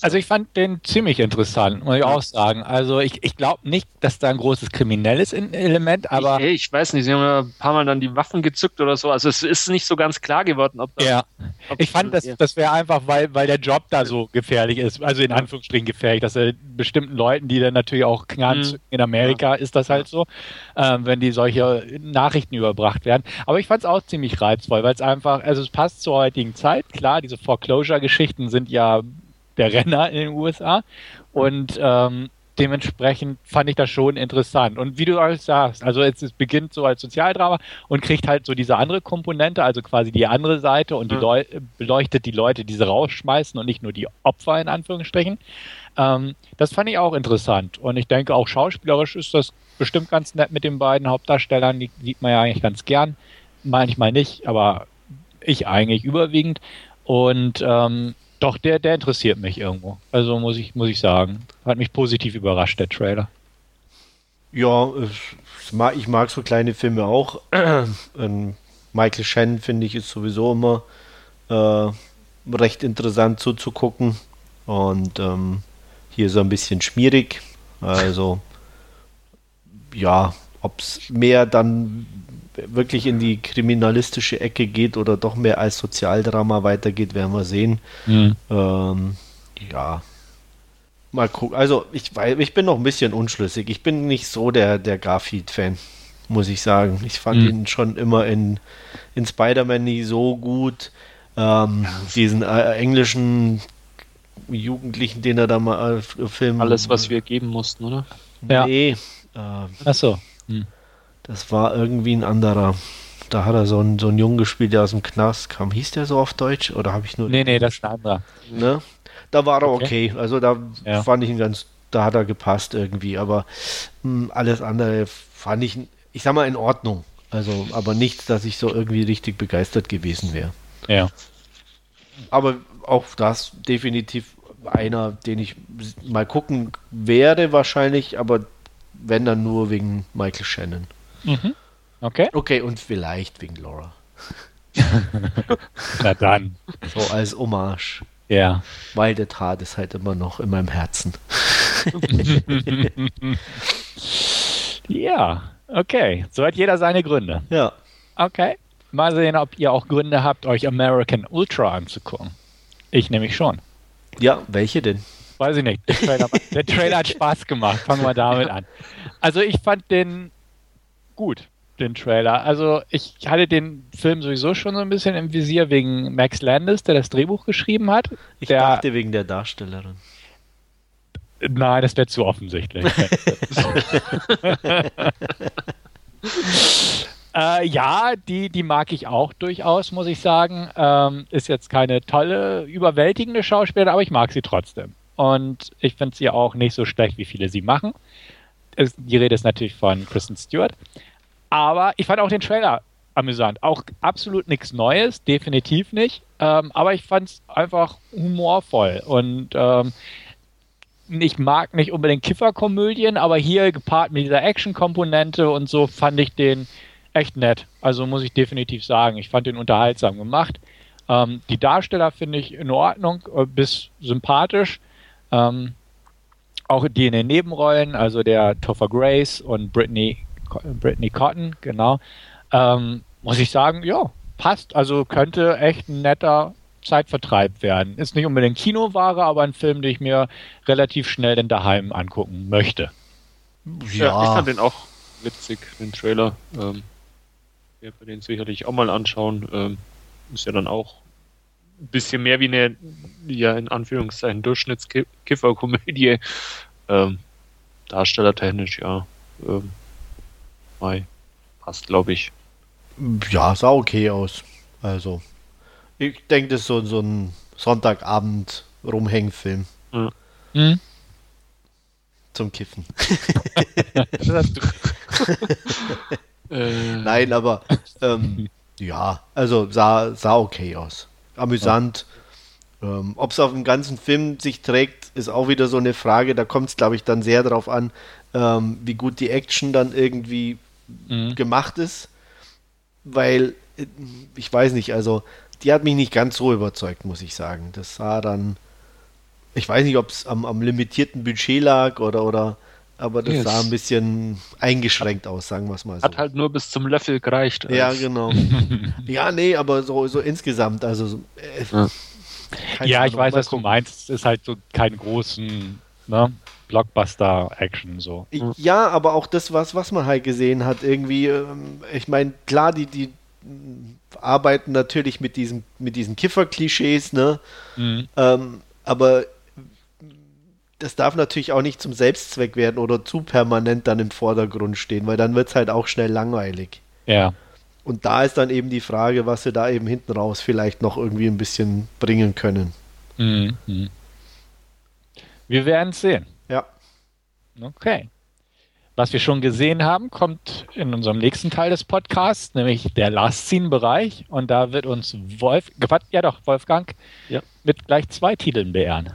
Also ich fand den ziemlich interessant, muss ich auch sagen. Also ich, ich glaube nicht, dass da ein großes kriminelles Element, aber... Ich, ich weiß nicht, sie haben ja ein paar Mal dann die Waffen gezückt oder so. Also es ist nicht so ganz klar geworden, ob das... Ja, ob ich fand, das, das wäre einfach, weil, weil der Job da so gefährlich ist. Also in Anführungsstrichen gefährlich, dass er bestimmten Leuten, die dann natürlich auch knallen, mhm. in Amerika ja. ist das halt so, ähm, wenn die solche Nachrichten überbracht werden. Aber ich fand es auch ziemlich reizvoll, weil es einfach, also es passt zur heutigen Zeit. Klar, diese Foreclosure-Geschichten sind ja der Renner in den USA. Und ähm, dementsprechend fand ich das schon interessant. Und wie du auch sagst, also es, es, beginnt so als Sozialdrama und kriegt halt so diese andere Komponente, also quasi die andere Seite und die Leu beleuchtet die Leute, die sie rausschmeißen und nicht nur die Opfer in Anführungsstrichen. Ähm, das fand ich auch interessant. Und ich denke, auch schauspielerisch ist das bestimmt ganz nett mit den beiden Hauptdarstellern. Die sieht man ja eigentlich ganz gern. Manchmal nicht, aber ich eigentlich überwiegend. Und ähm, doch, der, der interessiert mich irgendwo. Also muss ich, muss ich sagen. Hat mich positiv überrascht, der Trailer. Ja, ich mag so kleine Filme auch. Ähm, Michael Shannon finde ich ist sowieso immer äh, recht interessant zuzugucken. Und ähm, hier so ein bisschen schmierig. Also ja, ob es mehr dann wirklich in die kriminalistische Ecke geht oder doch mehr als Sozialdrama weitergeht, werden wir sehen. Mhm. Ähm, ja. Mal gucken. Also ich, weil, ich bin noch ein bisschen unschlüssig. Ich bin nicht so der, der Garfield-Fan, muss ich sagen. Ich fand mhm. ihn schon immer in, in Spider-Man nie so gut. Ähm, diesen äh, englischen Jugendlichen, den er da mal äh, filmen. Alles, was wir geben mussten, oder? Ja. Nee. Äh, Ach so. Hm. Das war irgendwie ein anderer. Da hat er so einen, so einen Jungen gespielt, der aus dem Knast kam. Hieß der so auf Deutsch? Oder habe ich nur. Nee, nee, das ist ein anderer. Ne? Da war er okay. okay. Also da ja. fand ich ihn ganz. Da hat er gepasst irgendwie. Aber mh, hm, alles andere fand ich, ich sag mal, in Ordnung. Also, aber nichts, dass ich so irgendwie richtig begeistert gewesen wäre. Ja. Aber auch das definitiv einer, den ich mal gucken werde, wahrscheinlich, aber wenn dann nur wegen Michael Shannon. Mhm. Okay. Okay, und vielleicht wegen Laura. Na dann. So als Hommage. Ja. Weil der Tat ist halt immer noch in meinem Herzen. ja, okay. So hat jeder seine Gründe. Ja. Okay. Mal sehen, ob ihr auch Gründe habt, euch American Ultra anzugucken. Ich nämlich schon. Ja, welche denn? Weiß ich nicht. Der Trailer, der Trailer hat Spaß gemacht. Fangen wir damit an. Also ich fand den gut, den Trailer. Also ich hatte den Film sowieso schon so ein bisschen im Visier wegen Max Landis, der das Drehbuch geschrieben hat. Ich der, dachte wegen der Darstellerin. Nein, das wäre zu offensichtlich. Äh, ja, die, die mag ich auch durchaus, muss ich sagen. Ähm, ist jetzt keine tolle, überwältigende Schauspielerin, aber ich mag sie trotzdem. Und ich finde sie auch nicht so schlecht, wie viele sie machen. Die Rede ist natürlich von Kristen Stewart. Aber ich fand auch den Trailer amüsant. Auch absolut nichts Neues, definitiv nicht. Ähm, aber ich fand es einfach humorvoll. Und ähm, ich mag nicht unbedingt Kifferkomödien, aber hier gepaart mit dieser Action-Komponente und so fand ich den echt nett. Also muss ich definitiv sagen. Ich fand den unterhaltsam gemacht. Ähm, die Darsteller finde ich in Ordnung, äh, bis sympathisch. Ähm, auch die in den Nebenrollen, also der Topher Grace und Brittany, Brittany Cotton, genau. Ähm, muss ich sagen, ja, passt. Also könnte echt ein netter Zeitvertreib werden. Ist nicht unbedingt Kinoware, aber ein Film, den ich mir relativ schnell in daheim angucken möchte. Ja, ja ich fand den auch witzig, den Trailer. Ähm, werde mir den sicherlich auch mal anschauen. Ähm, ist ja dann auch ein bisschen mehr wie eine, ja, in Anführungszeichen, Durchschnittskifferkomödie. Ähm, darstellertechnisch, ja. Ähm, Mai. Passt, glaube ich. Ja, sah okay aus. Also, ich denke, das ist so, so ein Sonntagabend Rumhängfilm. Ja. Mhm. Zum Kiffen. Äh. Nein, aber ähm, ja, also sah, sah okay aus. Amüsant. Ja. Ähm, Ob es auf dem ganzen Film sich trägt, ist auch wieder so eine Frage. Da kommt es, glaube ich, dann sehr darauf an, ähm, wie gut die Action dann irgendwie mhm. gemacht ist. Weil, äh, ich weiß nicht, also die hat mich nicht ganz so überzeugt, muss ich sagen. Das sah dann, ich weiß nicht, ob es am, am limitierten Budget lag oder, oder aber das yes. sah ein bisschen eingeschränkt aus, sagen wir es mal so. Hat halt nur bis zum Löffel gereicht. Ja, genau. ja, nee, aber so, so insgesamt, also. Äh, ja, ja ich weiß, was gucken. du meinst. Es ist halt so kein großen ne, Blockbuster-Action so. Ja, aber auch das, was, was man halt gesehen hat, irgendwie, ähm, ich meine, klar, die, die arbeiten natürlich mit diesen, mit diesen Kiffer-Klischees, ne? Mhm. Ähm, aber das darf natürlich auch nicht zum Selbstzweck werden oder zu permanent dann im Vordergrund stehen, weil dann wird es halt auch schnell langweilig. Ja. Und da ist dann eben die Frage, was sie da eben hinten raus vielleicht noch irgendwie ein bisschen bringen können. Mhm. Wir werden es sehen. Ja. Okay. Was wir schon gesehen haben, kommt in unserem nächsten Teil des Podcasts, nämlich der Last Scene-Bereich. Und da wird uns Wolf, ja doch, Wolfgang, ja. mit gleich zwei Titeln beehren.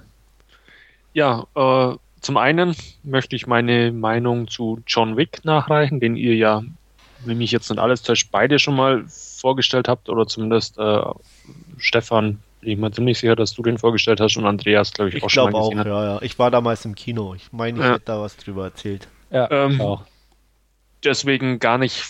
Ja, äh, zum einen möchte ich meine Meinung zu John Wick nachreichen, den ihr ja, wenn mich jetzt nicht alles täuscht, beide schon mal vorgestellt habt oder zumindest äh, Stefan, bin ich mir ziemlich sicher, dass du den vorgestellt hast und Andreas, glaube ich, ich auch schon mal gesehen auch, hat. Ja, ja. Ich war damals im Kino. Ich meine, ich ja. hätte da was drüber erzählt. Ja, ähm, auch. Deswegen gar nicht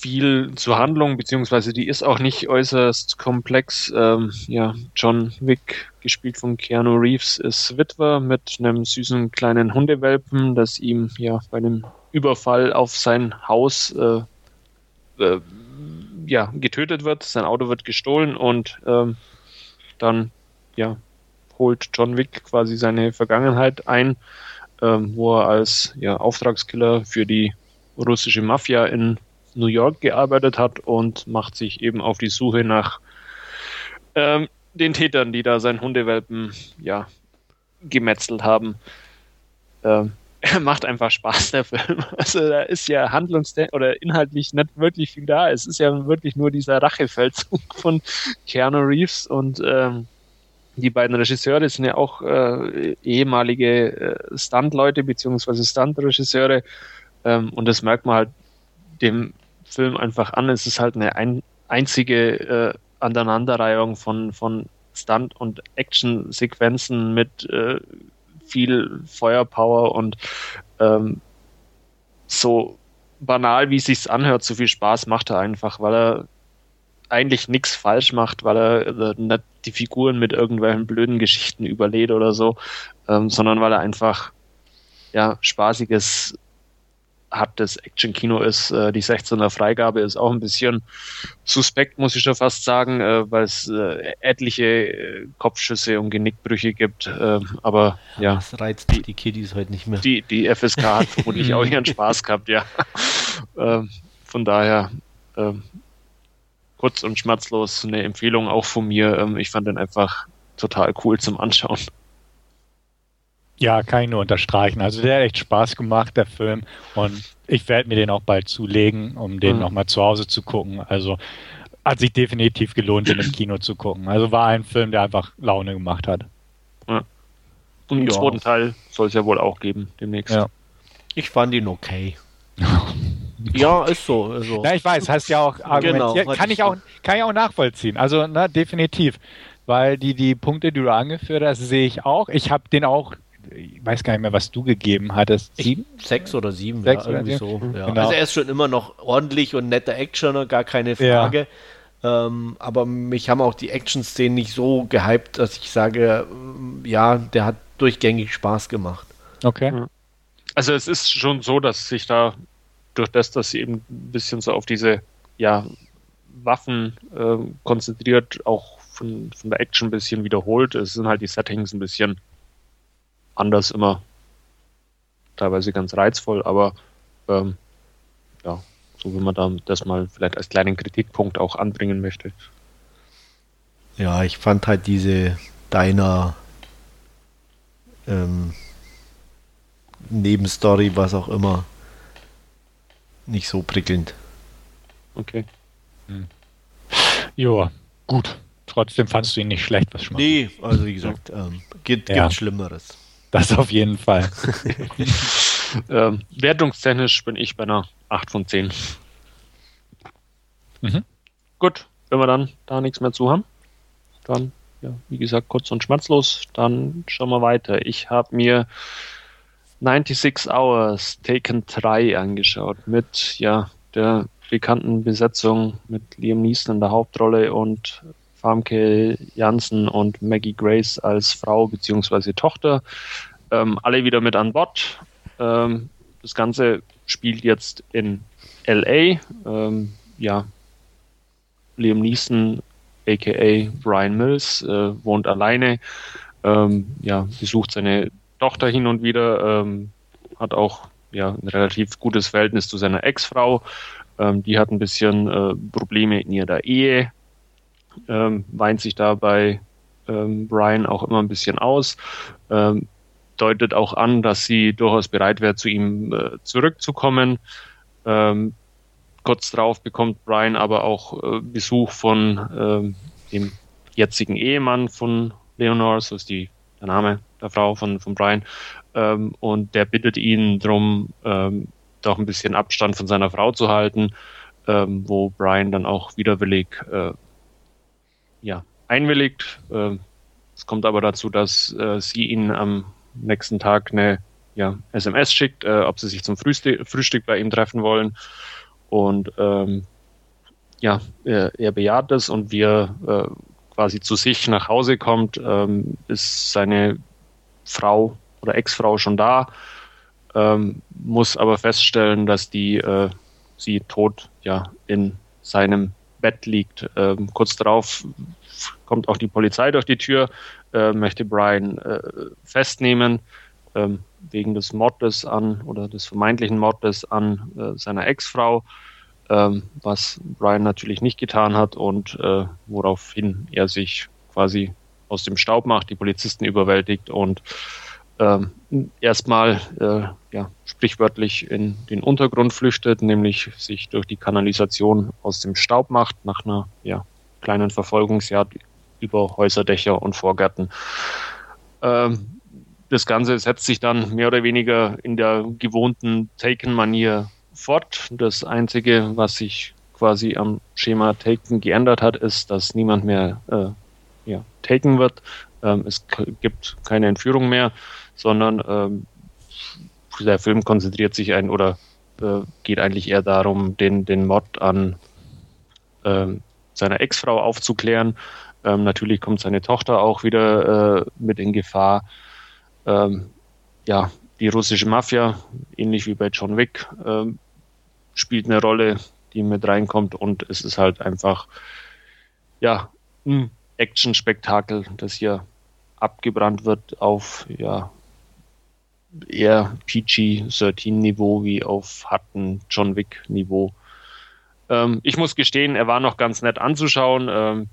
viel zur Handlung, beziehungsweise die ist auch nicht äußerst komplex. Ähm, ja, John Wick, gespielt von Keanu Reeves, ist Witwer mit einem süßen kleinen Hundewelpen, das ihm ja bei einem Überfall auf sein Haus äh, äh, ja, getötet wird. Sein Auto wird gestohlen und ähm, dann ja, holt John Wick quasi seine Vergangenheit ein, ähm, wo er als ja, Auftragskiller für die russische Mafia in New York gearbeitet hat und macht sich eben auf die Suche nach ähm, den Tätern, die da seinen Hundewelpen ja gemetzelt haben. Ähm, macht einfach Spaß, der Film. Also da ist ja handlungs- oder inhaltlich nicht wirklich viel da. Es ist ja wirklich nur dieser Rachefeldzug von Keanu Reeves und ähm, die beiden Regisseure sind ja auch äh, ehemalige äh, Stunt-Leute beziehungsweise Stunt-Regisseure Ähm, und das merkt man halt dem Film einfach an. Es ist halt eine ein, einzige äh, Aneinanderreihung von, von Stunt- und Action-Sequenzen mit äh, viel Feuerpower und ähm, so banal, wie es sich anhört, so viel Spaß macht er einfach, weil er eigentlich nichts falsch macht, weil er äh, die Figuren mit irgendwelchen blöden Geschichten überlädt oder so, ähm, sondern weil er einfach ja spaßiges hartes Action-Kino ist. Äh, die 16er Freigabe ist auch ein bisschen suspekt, muss ich schon fast sagen, äh, weil es äh, etliche Kopfschüsse und Genickbrüche gibt. Ähm, aber ja. Das reizt die, die Kiddies heute nicht mehr. Die, die FSK hat vermutlich auch ihren Spaß gehabt, ja. Ähm, von daher ähm, kurz und schmerzlos eine Empfehlung auch von mir. Ich fand den einfach total cool zum Anschauen. Ja, kann ich nur unterstreichen. Also der hat echt Spaß gemacht, der Film. Und ich werde mir den auch bald zulegen, um den mhm. nochmal zu Hause zu gucken. Also hat sich definitiv gelohnt, den im Kino zu gucken. Also war ein Film, der einfach Laune gemacht hat. Ja. Und den ja. zweiten Teil soll es ja wohl auch geben, demnächst. Ja. Ich fand ihn okay. ja, ist so. Also. Ja, ich weiß, hast ja auch argumentiert. Genau, kann, ich auch, kann ich auch nachvollziehen. Also, na, definitiv. Weil die, die Punkte, die du angeführt hast, sehe ich auch. Ich habe den auch ich weiß gar nicht mehr, was du gegeben hattest. Sieben? sechs oder sieben, sechs ja, irgendwie so. Ja. Genau. Also er ist schon immer noch ordentlich und netter Actioner, gar keine Frage. Ja. Ähm, aber mich haben auch die Action-Szenen nicht so gehypt, dass ich sage, ähm, ja, der hat durchgängig Spaß gemacht. Okay. Also es ist schon so, dass sich da durch das, dass sie eben ein bisschen so auf diese ja, Waffen äh, konzentriert, auch von, von der Action ein bisschen wiederholt. Es sind halt die Settings ein bisschen anders immer teilweise ganz reizvoll, aber ähm, ja, so wie man da das mal vielleicht als kleinen Kritikpunkt auch anbringen möchte. Ja, ich fand halt diese deiner ähm, Nebenstory, was auch immer, nicht so prickelnd. Okay. Hm. Ja, gut. Trotzdem fandst du ihn nicht schlecht, was mal. Nee, also wie gesagt, ähm, gibt, ja. gibt Schlimmeres. Das auf jeden Fall. ähm, wertungstechnisch bin ich bei einer 8 von 10. Mhm. Gut, wenn wir dann da nichts mehr zu haben, dann, ja, wie gesagt, kurz und schmerzlos, dann schauen wir weiter. Ich habe mir 96 Hours Taken 3 angeschaut mit, ja, der bekannten Besetzung mit Liam Neeson in der Hauptrolle und Famke Jansen und Maggie Grace als Frau bzw. Tochter. Ähm, alle wieder mit an Bord. Ähm, das Ganze spielt jetzt in LA. Ähm, ja, Liam Neeson, aka Brian Mills, äh, wohnt alleine. Ähm, ja, besucht seine Tochter hin und wieder. Ähm, hat auch ja, ein relativ gutes Verhältnis zu seiner Ex-Frau. Ähm, die hat ein bisschen äh, Probleme in ihrer Ehe ähm, weint sich da bei ähm, Brian auch immer ein bisschen aus, ähm, deutet auch an, dass sie durchaus bereit wäre, zu ihm äh, zurückzukommen. Ähm, kurz darauf bekommt Brian aber auch äh, Besuch von ähm, dem jetzigen Ehemann von Leonor, so ist die, der Name der Frau von, von Brian, ähm, und der bittet ihn darum, ähm, doch ein bisschen Abstand von seiner Frau zu halten, wo Brian dann auch widerwillig äh, ja, einwilligt. Äh, es kommt aber dazu, dass äh, sie ihn am nächsten Tag eine ja, SMS schickt, äh, ob sie sich zum Frühstück, Frühstück bei ihm treffen wollen. Und ähm, ja, er, er bejaht es und wie er äh, quasi zu sich nach Hause kommt, ähm, ist seine Frau oder Ex-Frau schon da, ähm, muss aber feststellen, dass die äh, sie tot ja in seinem Bett liegt. Ähm, kurz darauf kommt auch die Polizei durch die Tür, äh, möchte Brian äh, festnehmen ähm, wegen des Mordes an oder des vermeintlichen Mordes an äh, seiner Ex-Frau, ähm, was Brian natürlich nicht getan hat und äh, woraufhin er sich quasi aus dem Staub macht, die Polizisten überwältigt und ähm, erstmal äh, ja, sprichwörtlich in den Untergrund flüchtet, nämlich sich durch die Kanalisation aus dem Staub macht, nach einer ja, kleinen Verfolgungsjagd über Häuserdächer und Vorgärten. Ähm, das Ganze setzt sich dann mehr oder weniger in der gewohnten Taken-Manier fort. Das Einzige, was sich quasi am Schema Taken geändert hat, ist, dass niemand mehr äh, ja, taken wird. Ähm, es gibt keine Entführung mehr, sondern ähm, der Film konzentriert sich ein oder äh, geht eigentlich eher darum, den, den Mod an äh, seiner Ex-Frau aufzuklären. Ähm, natürlich kommt seine Tochter auch wieder äh, mit in Gefahr. Ähm, ja, die russische Mafia, ähnlich wie bei John Wick, ähm, spielt eine Rolle, die mit reinkommt und es ist halt einfach, ja, ein Action-Spektakel, das hier abgebrannt wird auf, ja, eher PG-13-Niveau wie auf harten John Wick-Niveau. Ähm, ich muss gestehen, er war noch ganz nett anzuschauen. Ähm,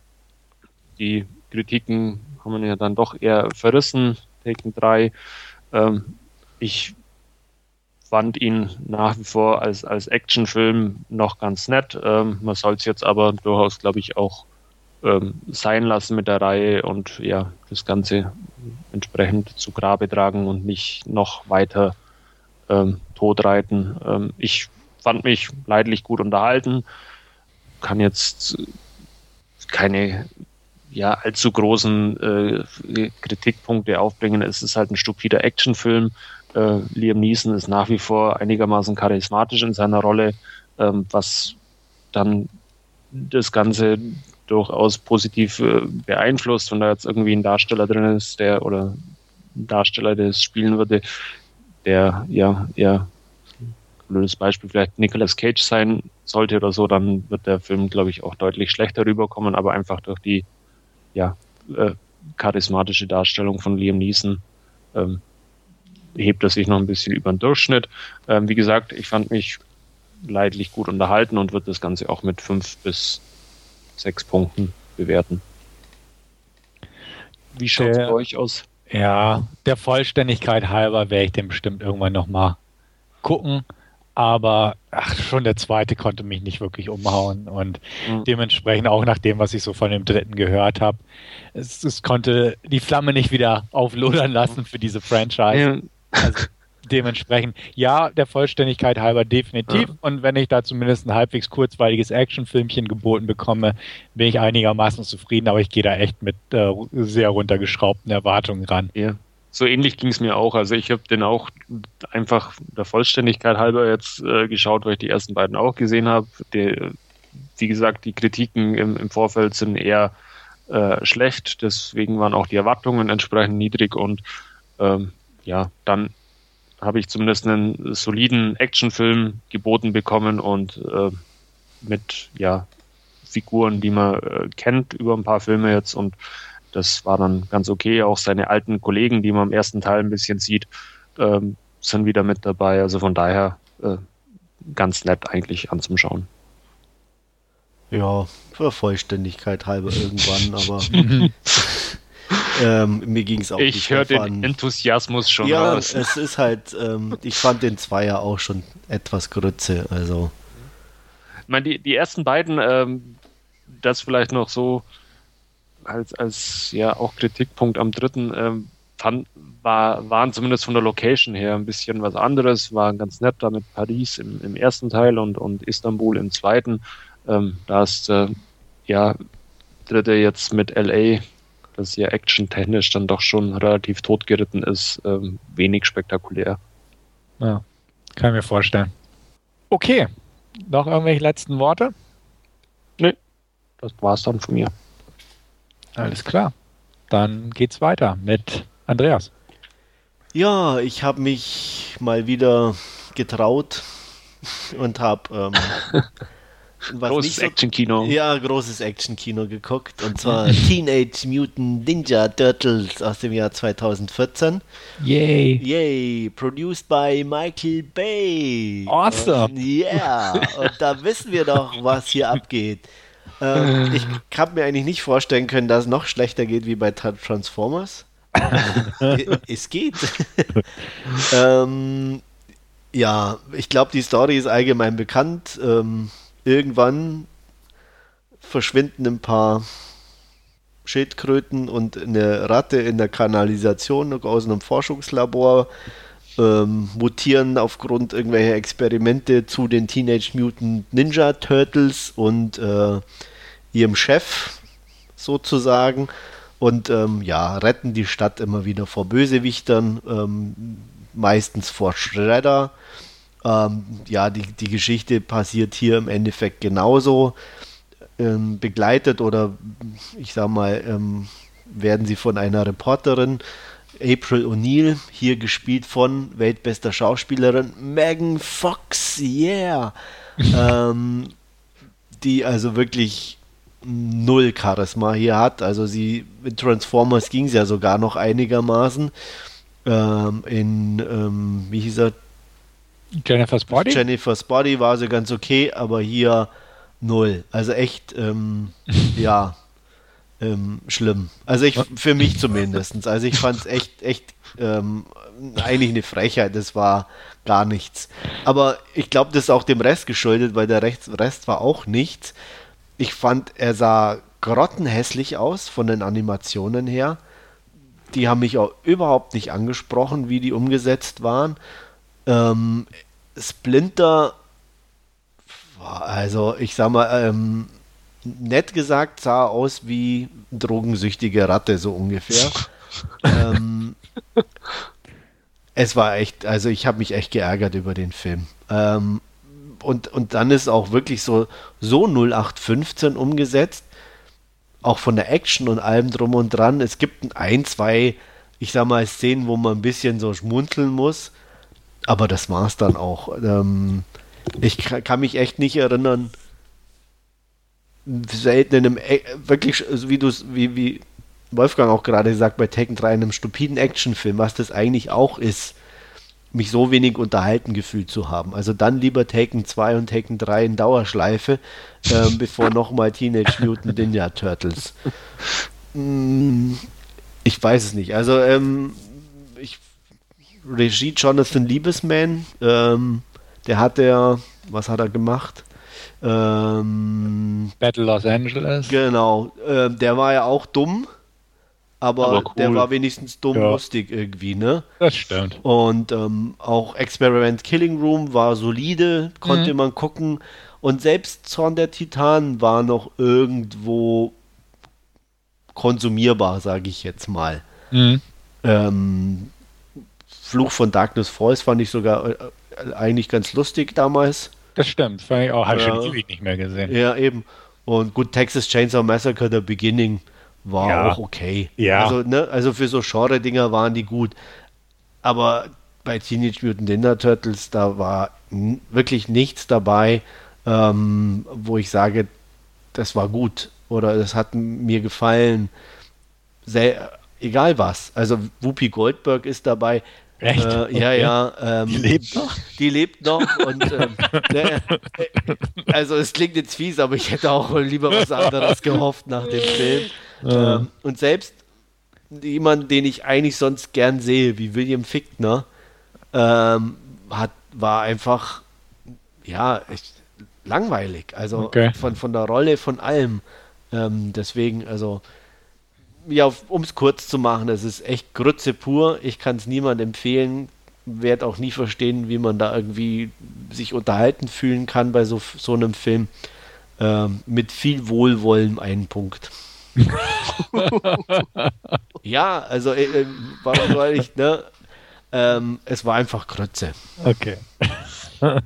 die Kritiken haben ja dann doch eher verrissen. Taken 3. Ähm, ich fand ihn nach wie vor als, als Actionfilm noch ganz nett. Ähm, man soll es jetzt aber durchaus, glaube ich, auch ähm, sein lassen mit der Reihe und ja, das Ganze entsprechend zu Grabe tragen und nicht noch weiter ähm, totreiten. Ähm, ich fand mich leidlich gut unterhalten, kann jetzt keine ja, allzu großen äh, Kritikpunkte aufbringen. Es ist halt ein stupider Actionfilm. Äh, Liam Neeson ist nach wie vor einigermaßen charismatisch in seiner Rolle, ähm, was dann das Ganze durchaus positiv äh, beeinflusst, wenn da jetzt irgendwie ein Darsteller drin ist, der oder ein Darsteller, der es spielen würde, der ja eher blödes Beispiel vielleicht Nicolas Cage sein sollte oder so, dann wird der Film, glaube ich, auch deutlich schlechter rüberkommen, aber einfach durch die ja, äh, charismatische Darstellung von Liam Neeson ähm, hebt er sich noch ein bisschen über den Durchschnitt. Ähm, wie gesagt, ich fand mich leidlich gut unterhalten und würde das Ganze auch mit fünf bis sechs Punkten bewerten. Wie schaut es bei euch aus? Ja, der Vollständigkeit halber werde ich den bestimmt irgendwann nochmal gucken. Aber ach, schon der zweite konnte mich nicht wirklich umhauen. Und mhm. dementsprechend auch nach dem, was ich so von dem dritten gehört habe, es, es, konnte die Flamme nicht wieder auflodern lassen für diese Franchise. Ja. Also, dementsprechend, ja, der Vollständigkeit halber definitiv. Ja. Und wenn ich da zumindest ein halbwegs kurzweiliges Actionfilmchen geboten bekomme, bin ich einigermaßen zufrieden. Aber ich gehe da echt mit äh, sehr runtergeschraubten Erwartungen ran. Ja. So ähnlich ging es mir auch. Also ich habe den auch einfach der Vollständigkeit halber jetzt äh, geschaut, weil ich die ersten beiden auch gesehen habe. Wie gesagt, die Kritiken im, im Vorfeld sind eher äh, schlecht, deswegen waren auch die Erwartungen entsprechend niedrig und ähm, ja, dann habe ich zumindest einen soliden Actionfilm geboten bekommen und äh, mit ja Figuren, die man äh, kennt über ein paar Filme jetzt und das war dann ganz okay. Auch seine alten Kollegen, die man im ersten Teil ein bisschen sieht, ähm, sind wieder mit dabei. Also von daher äh, ganz nett eigentlich anzuschauen. Ja, für Vollständigkeit halber irgendwann, aber ähm, mir ging es auch ich höre den Enthusiasmus schon ja, raus. es ist halt, ähm, ich fand den Zweier auch schon etwas Grütze, also. Ich meine, die, die ersten beiden, ähm, das vielleicht noch so als, als ja auch Kritikpunkt am dritten, ähm, fand, war, waren zumindest von der Location her ein bisschen was anderes, waren ganz nett da mit Paris im, im ersten Teil und, und Istanbul im zweiten. Ähm, da ist äh, ja dritte jetzt mit LA das ja actiontechnisch dann doch schon relativ totgeritten ist, ähm, wenig spektakulär. Ja, kann ich mir vorstellen. Okay, noch irgendwelche letzten Worte? Nee, das war's dann von mir. Alles klar. Dann geht's weiter mit Andreas. Ja, ich habe mich mal wieder getraut und habe ähm, großes so, Action-Kino. Ja, großes Action-Kino geguckt. Und zwar Teenage Mutant Ninja Turtles aus dem Jahr 2014. Yay. Yay. Produced by Michael Bay. Awesome. Ja, yeah. und da wissen wir doch, was hier abgeht. Ähm, ich habe mir eigentlich nicht vorstellen können, dass es noch schlechter geht wie bei Transformers. es geht. ähm, ja, ich glaube, die Story ist allgemein bekannt. Ähm, irgendwann verschwinden ein paar Schildkröten und eine Ratte in der Kanalisation aus einem Forschungslabor ähm, mutieren aufgrund irgendwelcher Experimente zu den Teenage Mutant Ninja Turtles und äh, ihrem Chef sozusagen und ähm, ja, retten die Stadt immer wieder vor Bösewichtern, ähm, meistens vor Shredder. Ähm, ja, die, die Geschichte passiert hier im Endeffekt genauso. Ähm, begleitet oder ich sag mal, ähm, werden sie von einer Reporterin April O'Neil, hier gespielt von weltbester Schauspielerin Megan Fox, yeah, ähm, die also wirklich null Charisma hier hat. Also sie mit Transformers ging es ja sogar noch einigermaßen. Ähm, in ähm, wie hieß er? Jennifer's Body? Jennifer's Body war sie ganz okay, aber hier null. Also echt, ähm, ja, ähm, schlimm. Also ich, für mich zumindest. Also ich fand es echt, echt ähm, eigentlich eine Frechheit. Das war gar nichts. Aber ich glaube, das ist auch dem Rest geschuldet, weil der Rest war auch nichts. Ich fand, er sah grottenhässlich aus von den Animationen her. Die haben mich auch überhaupt nicht angesprochen, wie die umgesetzt waren. Ähm, Splinter, also ich sag mal, ähm, nett gesagt sah aus wie drogensüchtige Ratte, so ungefähr. ähm, es war echt, also ich habe mich echt geärgert über den Film. Ähm, und, und dann ist auch wirklich so, so 0815 umgesetzt, auch von der Action und allem drum und dran. Es gibt ein, zwei, ich sag mal, Szenen, wo man ein bisschen so schmunzeln muss, aber das war es dann auch. Ähm, ich kann mich echt nicht erinnern, selten in einem äh, wirklich, wie du wie, wie Wolfgang auch gerade gesagt, bei Tekken 3 in einem stupiden Actionfilm, was das eigentlich auch ist, mich so wenig unterhalten gefühlt zu haben. Also dann lieber Taken 2 und Taken 3 in Dauerschleife, ähm, bevor nochmal Teenage Mutant Ninja Turtles. Mm, ich weiß es nicht. Also ähm, Regie Jonathan Liebesman, ähm, der hat ja, was hat er gemacht? Ähm, Battle Los Angeles. Genau, äh, der war ja auch dumm, aber, aber cool. der war wenigstens dumm ja. lustig irgendwie, ne? Das stimmt. Und ähm, auch Experiment Killing Room war solide, konnte mhm. man gucken. Und selbst Zorn der Titanen war noch irgendwo konsumierbar, sage ich jetzt mal. Mhm. Fluch von Darkness Falls fand ich sogar äh, eigentlich ganz lustig damals. Das stimmt, fand ich auch, habe ja. schon ewig nicht mehr gesehen. Ja, eben. Und gut, Texas Chainsaw Massacre, der Beginning, war ja. auch okay. Ja. Also, ne, also für so Genre-Dinger waren die gut. Aber bei Teenage Mutant Ninja Turtles, da war wirklich nichts dabei, ähm, wo ich sage, das war gut oder das hat mir gefallen. Sehr, egal was. Also Whoopi Goldberg ist dabei. Echt? Äh, okay. Ja, ja. Ähm, die lebt noch? Die lebt noch und ähm, ne, also es klingt jetzt fies, aber ich hätte auch lieber was anderes gehofft nach dem Film. Ähm, und selbst jemand, den ich eigentlich sonst gern sehe, wie William Fichtner, ähm, hat, war einfach ja echt langweilig. Also okay. von, von der Rolle, von allem. Ähm, deswegen, also ja, um es kurz zu machen, es ist echt Grütze pur. Ich kann es niemandem empfehlen. Werde auch nie verstehen, wie man da irgendwie sich unterhalten fühlen kann bei so, so einem Film. Ähm, mit viel Wohlwollen einen Punkt. ja, also äh, äh, warum soll ich, ne? Ähm, es war einfach Grütze. Okay.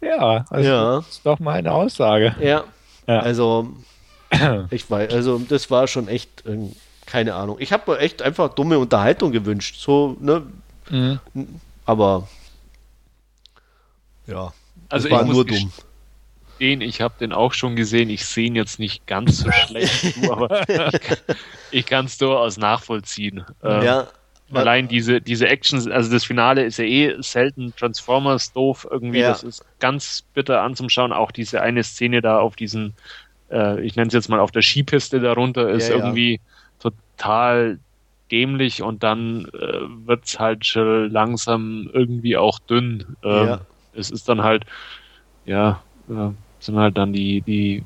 ja, also ja. das ist doch mal eine Aussage. Ja, ja. also ich weiß, also das war schon echt, äh, keine Ahnung. Ich habe mir echt einfach dumme Unterhaltung gewünscht. So, ne? Mhm. Aber ja, also war nur dumm. Den, ich habe den auch schon gesehen. Ich sehe ihn jetzt nicht ganz so schlecht, aber ich, kann es durchaus nachvollziehen. Ähm, ja. Allein diese, diese Actions, also das Finale ist ja eh selten Transformers doof irgendwie. Ja. Das ist ganz bitter anzuschauen. Auch diese eine Szene da auf diesen äh, ich nenne es jetzt mal auf der Skipiste darunter, ist ja, irgendwie ja. total dämlich und dann äh, wird es halt schon langsam irgendwie auch dünn. Ähm, ja. Es ist dann halt, ja, äh, sind halt dann die, die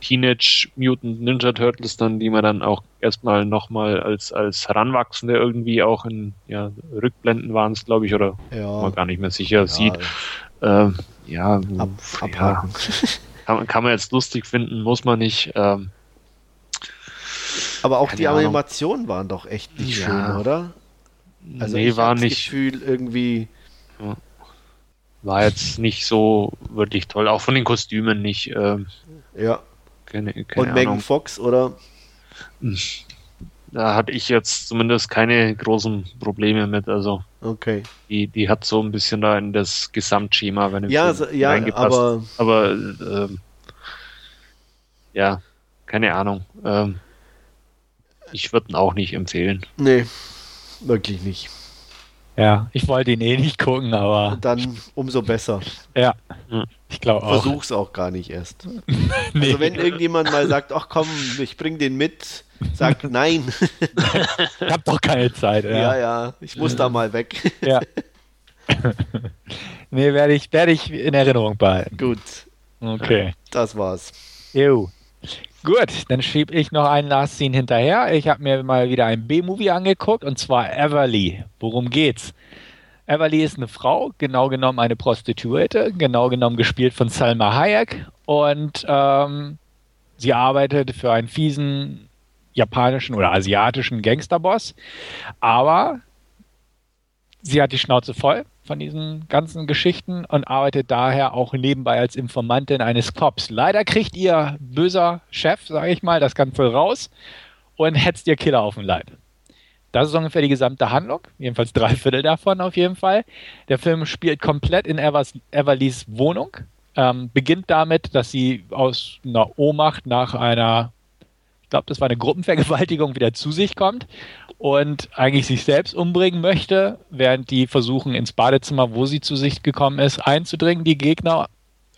Teenage Mutant Ninja Turtles dann, die man dann auch erstmal nochmal als, als Heranwachsende irgendwie auch in ja, Rückblenden waren es, glaube ich, oder ja. man gar nicht mehr sicher ja. sieht. Ähm, ja, Ab, ja. Kann, kann, man jetzt lustig finden, muss man nicht. Ähm, aber auch die Ahnung. Animationen waren doch echt nicht ja. schön, oder? Also nee, ich war nicht. Das Gefühl irgendwie. Ja. War jetzt nicht so wirklich toll, auch von den Kostümen nicht. Ähm, ja. Keine, keine Und Megan Fox, oder? Da hatte ich jetzt zumindest keine großen Probleme mit. Also okay. die, die hat so ein bisschen da in das Gesamtschema, wenn ja, so, ja, aber aber ähm, ja, keine Ahnung. Ähm, ich würde ihn auch nicht empfehlen. Nee, wirklich nicht. Ja, ich wollte ihn eh nicht gucken, aber. Dann umso besser. Ja, ich glaube auch. Versuch's auch gar nicht erst. nee. Also wenn irgendjemand mal sagt, ach komm, ich bring den mit, sag nein. ich hab doch keine Zeit. Ja, ja, ja ich muss da mal weg. ja. nee, werde ich, werd ich in Erinnerung behalten. Gut. Okay. Das war's. Jo. Gut, dann schiebe ich noch einen Last Scene hinterher. Ich habe mir mal wieder ein B-Movie angeguckt und zwar Everly. Worum geht's? Everly ist eine Frau, genau genommen eine Prostituierte, genau genommen gespielt von Salma Hayek und ähm, sie arbeitet für einen fiesen japanischen oder asiatischen Gangsterboss, aber sie hat die Schnauze voll von diesen ganzen Geschichten und arbeitet daher auch nebenbei als Informantin eines Cops. Leider kriegt ihr böser Chef, sage ich mal, das Ganze raus und hetzt ihr Killer auf den Leib. Das ist ungefähr die gesamte Handlung, jedenfalls drei Viertel davon auf jeden Fall. Der Film spielt komplett in Evers, Everlys Wohnung, ähm, beginnt damit, dass sie aus einer Ohnmacht nach einer, glaube, das war eine Gruppenvergewaltigung, wieder zu sich kommt und eigentlich sich selbst umbringen möchte, während die versuchen ins Badezimmer, wo sie zu sich gekommen ist, einzudringen, die Gegner,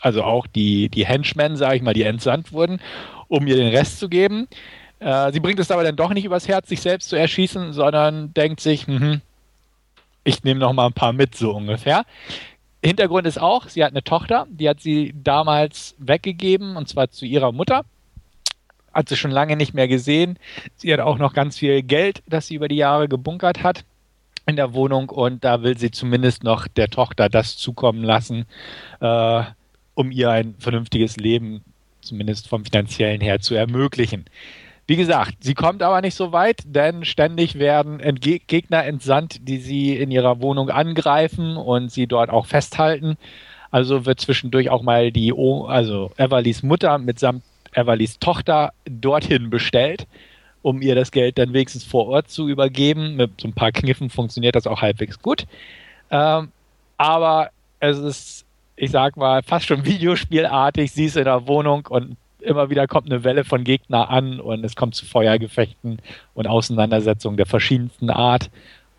also auch die, die Henchmen, sage ich mal, die entsandt wurden, um ihr den Rest zu geben. Äh, sie bringt es aber dann doch nicht übers Herz, sich selbst zu erschießen, sondern denkt sich, mh, ich nehme noch mal ein paar mit, so ungefähr. Hintergrund ist auch, sie hat eine Tochter, die hat sie damals weggegeben, und zwar zu ihrer Mutter hat sie schon lange nicht mehr gesehen. Sie hat auch noch ganz viel Geld, das sie über die Jahre gebunkert hat in der Wohnung und da will sie zumindest noch der Tochter das zukommen lassen, äh, um ihr ein vernünftiges Leben, zumindest vom finanziellen her, zu ermöglichen. Wie gesagt, sie kommt aber nicht so weit, denn ständig werden Entge Gegner entsandt, die sie in ihrer Wohnung angreifen und sie dort auch festhalten. Also wird zwischendurch auch mal die, o also Everlys Mutter mitsamt Everlys Tochter dorthin bestellt, um ihr das Geld dann wenigstens vor Ort zu übergeben. Mit so ein paar Kniffen funktioniert das auch halbwegs gut. Ähm, aber es ist, ich sag mal, fast schon Videospielartig. Sie ist in der Wohnung und immer wieder kommt eine Welle von Gegner an und es kommt zu Feuergefechten und Auseinandersetzungen der verschiedensten Art.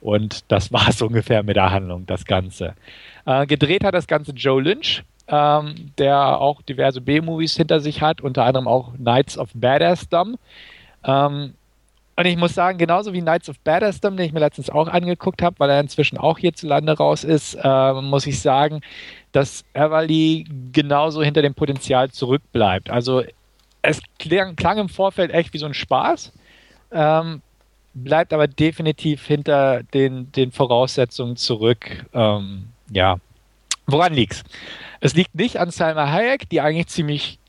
Und das war es ungefähr mit der Handlung, das Ganze. Äh, gedreht hat das Ganze Joe Lynch ähm, der auch diverse B-Movies hinter sich hat, unter anderem auch Knights of Badassdom. Ähm, und ich muss sagen, genauso wie Knights of Badassdom, den ich mir letztens auch angeguckt habe, weil er inzwischen auch hierzulande raus ist, äh, muss ich sagen, dass Everly genauso hinter dem Potenzial zurückbleibt. Also es klang, klang im Vorfeld echt wie so ein Spaß, ähm, bleibt aber definitiv hinter den, den Voraussetzungen zurück. Ähm, ja, woran liegt's? Es liegt nicht an Salma Hayek, die eigentlich ziemlich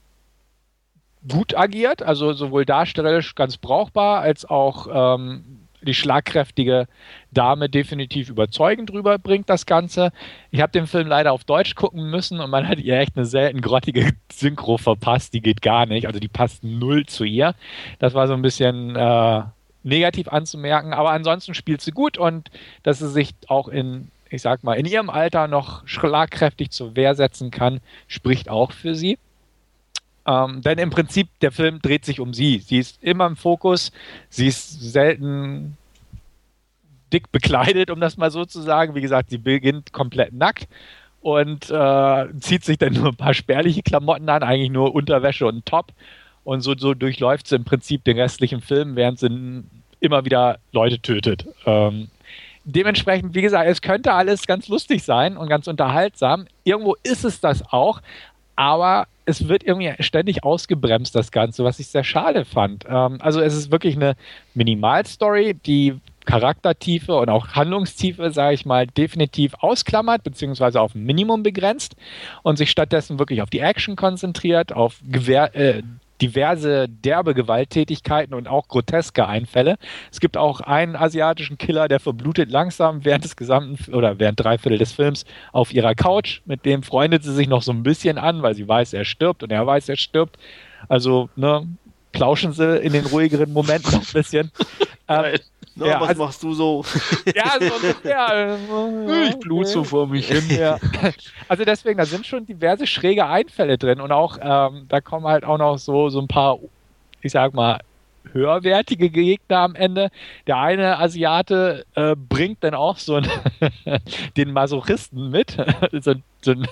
gut agiert, also sowohl darstellerisch ganz brauchbar, als auch ähm, die schlagkräftige Dame definitiv überzeugend rüberbringt das Ganze. Ich habe den Film leider auf Deutsch gucken müssen und man hat ihr echt eine selten grottige Synchro verpasst. Die geht gar nicht, also die passt null zu ihr. Das war so ein bisschen äh, negativ anzumerken, aber ansonsten spielt sie gut und dass sie sich auch in ich sag mal, in ihrem Alter noch schlagkräftig zur Wehr setzen kann, spricht auch für sie. Ähm, denn im Prinzip, der Film dreht sich um sie. Sie ist immer im Fokus, sie ist selten dick bekleidet, um das mal so zu sagen. Wie gesagt, sie beginnt komplett nackt und äh, zieht sich dann nur ein paar spärliche Klamotten an, eigentlich nur Unterwäsche und Top. Und so, so durchläuft sie im Prinzip den restlichen Film, während sie immer wieder Leute tötet. Ähm, dementsprechend, wie gesagt, es könnte alles ganz lustig sein und ganz unterhaltsam. Irgendwo ist es das auch. aber es wird irgendwie ständig ausgebremst, das Ganze, was ich sehr schade fand. Ähm, also es ist wirklich eine Minimalstory, die Charaktertiefe und auch Handlungstiefe, sage ich mal, definitiv ausklammert, beziehungsweise auf ein Minimum begrenzt und sich stattdessen wirklich auf die Action konzentriert, auf Gewehr, äh, diverse derbe Gewalttätigkeiten und auch groteske Einfälle. Es gibt auch einen asiatischen Killer, der verblutet langsam während des gesamten oder während drei Viertel des Films auf ihrer Couch. Mit dem freundet sie sich noch so ein bisschen an, weil sie weiß, er stirbt und er weiß, er stirbt. Also, ne, plauschen sie in den ruhigeren Momenten noch ein bisschen. ähm, No, ja, was also, machst du so? Ja, so ungefähr. ich blut so vor mich hin. Ja. Also deswegen, da sind schon diverse schräge Einfälle drin und auch, ähm, da kommen halt auch noch so, so ein paar, ich sag mal, höherwertige Gegner am Ende. Der eine Asiate äh, bringt dann auch so einen, den Masochisten mit, so, so ein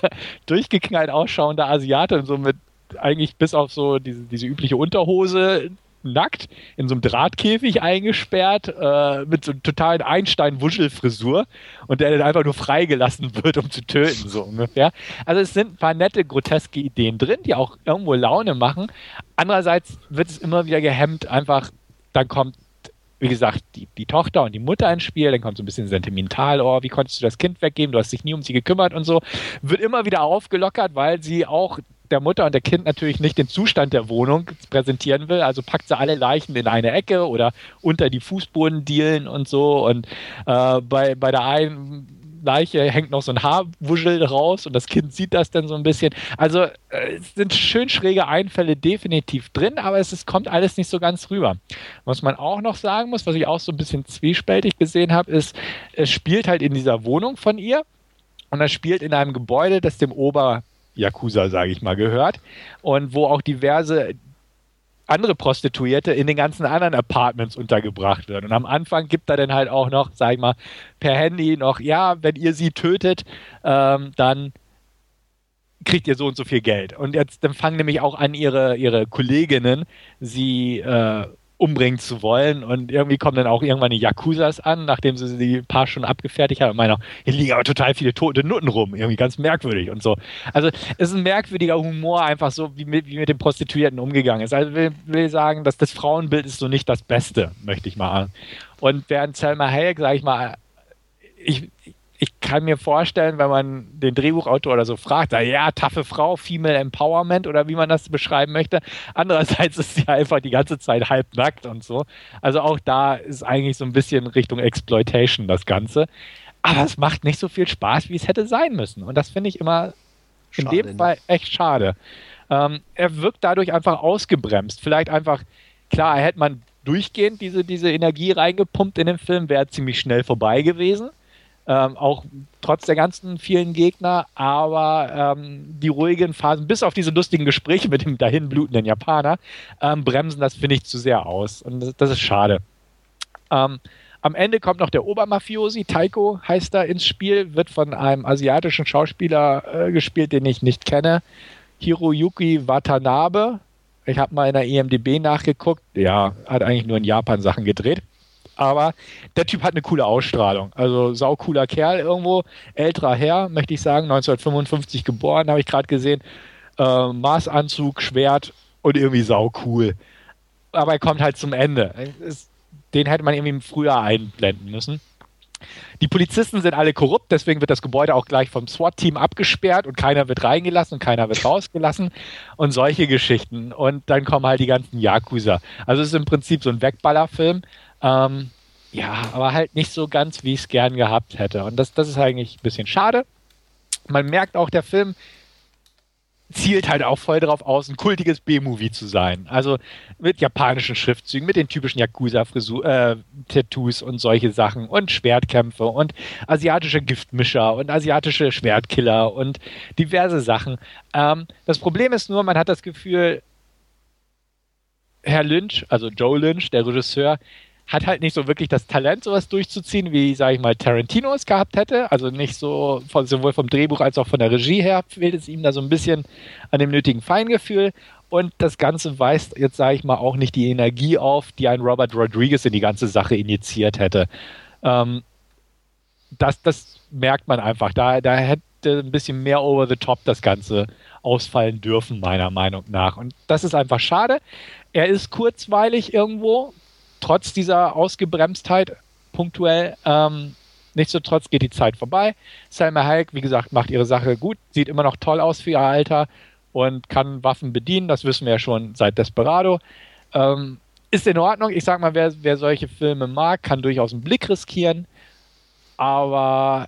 durchgeknallt ausschauender Asiate und so mit eigentlich bis auf so diese, diese übliche Unterhose nackt in so einem Drahtkäfig eingesperrt äh, mit so einer totalen Einstein-Wuschelfrisur und der dann einfach nur freigelassen wird, um zu töten, so ungefähr. Also es sind ein paar nette, groteske Ideen drin, die auch irgendwo Laune machen. Andererseits wird es immer wieder gehemmt, einfach, dann kommt wie gesagt, die, die Tochter und die Mutter ins Spiel, dann kommt so ein bisschen sentimental, oh, wie konntest du das Kind weggeben, du hast dich nie um sie gekümmert und so, wird immer wieder aufgelockert, weil sie auch der Mutter und der Kind natürlich nicht den Zustand der Wohnung präsentieren will. Also packt sie alle Leichen in eine Ecke oder unter die Fußbodendielen und so. Und äh, bei, bei der einen Leiche hängt noch so ein Haarwuschel raus und das Kind sieht das dann so ein bisschen. Also äh, es sind schön schräge Einfälle definitiv drin, aber es, es kommt alles nicht so ganz rüber. Was man auch noch sagen muss, was ich auch so ein bisschen zwiespältig gesehen habe, ist, es spielt halt in dieser Wohnung von ihr und er spielt in einem Gebäude, das dem Ober Yakuza, sage ich mal, gehört. Und wo auch diverse andere Prostituierte in den ganzen anderen Apartments untergebracht werden. Und am Anfang gibt er dann halt auch noch, sag ich mal, per Handy noch, ja, wenn ihr sie tötet, ähm, dann kriegt ihr so und so viel Geld. Und jetzt dann fangen nämlich auch an, ihre, ihre Kolleginnen sie äh, umbringen zu wollen. Und irgendwie kommen dann auch irgendwann die Yakuzas an, nachdem sie die paar schon abgefertigt haben. Und meinen, hier liegen aber total viele tote Nutten rum. Irgendwie ganz merkwürdig und so. Also es ist ein merkwürdiger Humor, einfach so, wie mit, wie mit den Prostituierten umgegangen ist. Also will, will sagen, dass das Frauenbild ist so nicht das Beste, möchte ich mal. Und während Selma Hayek, sage ich mal, ich, ich kann mir vorstellen, wenn man den Drehbuchautor oder so fragt, ja, taffe Frau, Female Empowerment oder wie man das beschreiben möchte. Andererseits ist sie einfach die ganze Zeit halbnackt und so. Also auch da ist eigentlich so ein bisschen Richtung Exploitation das Ganze. Aber es macht nicht so viel Spaß, wie es hätte sein müssen. Und das finde ich immer schade, in dem ne? Fall echt schade. Ähm, er wirkt dadurch einfach ausgebremst. Vielleicht einfach, klar, hätte man durchgehend diese, diese Energie reingepumpt in den Film, wäre ziemlich schnell vorbei gewesen. Ähm, auch trotz der ganzen vielen Gegner, aber ähm, die ruhigen Phasen, bis auf diese lustigen Gespräche mit dem dahinblutenden Japaner, ähm, bremsen das, finde ich, zu sehr aus. Und das, das ist schade. Ähm, am Ende kommt noch der Obermafiosi, Taiko heißt er, ins Spiel, wird von einem asiatischen Schauspieler äh, gespielt, den ich nicht kenne. Hiroyuki Watanabe. Ich habe mal in der EMDB nachgeguckt. Ja, hat eigentlich nur in Japan Sachen gedreht aber der Typ hat eine coole Ausstrahlung. Also saucooler Kerl irgendwo, älterer Herr, möchte ich sagen, 1955 geboren, habe ich gerade gesehen. Äh, Maßanzug, Schwert und irgendwie saucool. Aber er kommt halt zum Ende. Den hätte man irgendwie früher einblenden müssen. Die Polizisten sind alle korrupt, deswegen wird das Gebäude auch gleich vom SWAT-Team abgesperrt und keiner wird reingelassen und keiner wird rausgelassen und solche Geschichten. Und dann kommen halt die ganzen Yakuza. Also es ist im Prinzip so ein Wegballerfilm, ähm, ja, aber halt nicht so ganz, wie ich es gern gehabt hätte. Und das, das ist eigentlich ein bisschen schade. Man merkt auch, der Film zielt halt auch voll darauf aus, ein kultiges B-Movie zu sein. Also mit japanischen Schriftzügen, mit den typischen Yakuza-Tattoos äh, und solche Sachen und Schwertkämpfe und asiatische Giftmischer und asiatische Schwertkiller und diverse Sachen. Ähm, das Problem ist nur, man hat das Gefühl, Herr Lynch, also Joe Lynch, der Regisseur, hat halt nicht so wirklich das Talent, sowas durchzuziehen, wie, sage ich mal, Tarantino es gehabt hätte. Also nicht so, von, sowohl vom Drehbuch als auch von der Regie her fehlt es ihm da so ein bisschen an dem nötigen Feingefühl. Und das Ganze weist jetzt, sage ich mal, auch nicht die Energie auf, die ein Robert Rodriguez in die ganze Sache injiziert hätte. Ähm, das, das merkt man einfach. Da, da hätte hätte ein bisschen mehr over the top das Ganze ausfallen dürfen, meiner Meinung nach. Und das ist einfach schade. Er ist kurzweilig irgendwo, trotz dieser Ausgebremstheit punktuell. Ähm, nichtsdestotrotz geht die Zeit vorbei. Selma Hayek, wie gesagt, macht ihre Sache gut, sieht immer noch toll aus für ihr Alter und kann Waffen bedienen. Das wissen wir ja schon seit Desperado. Ähm, ist in Ordnung. Ich sag mal, wer, wer solche Filme mag, kann durchaus einen Blick riskieren. Aber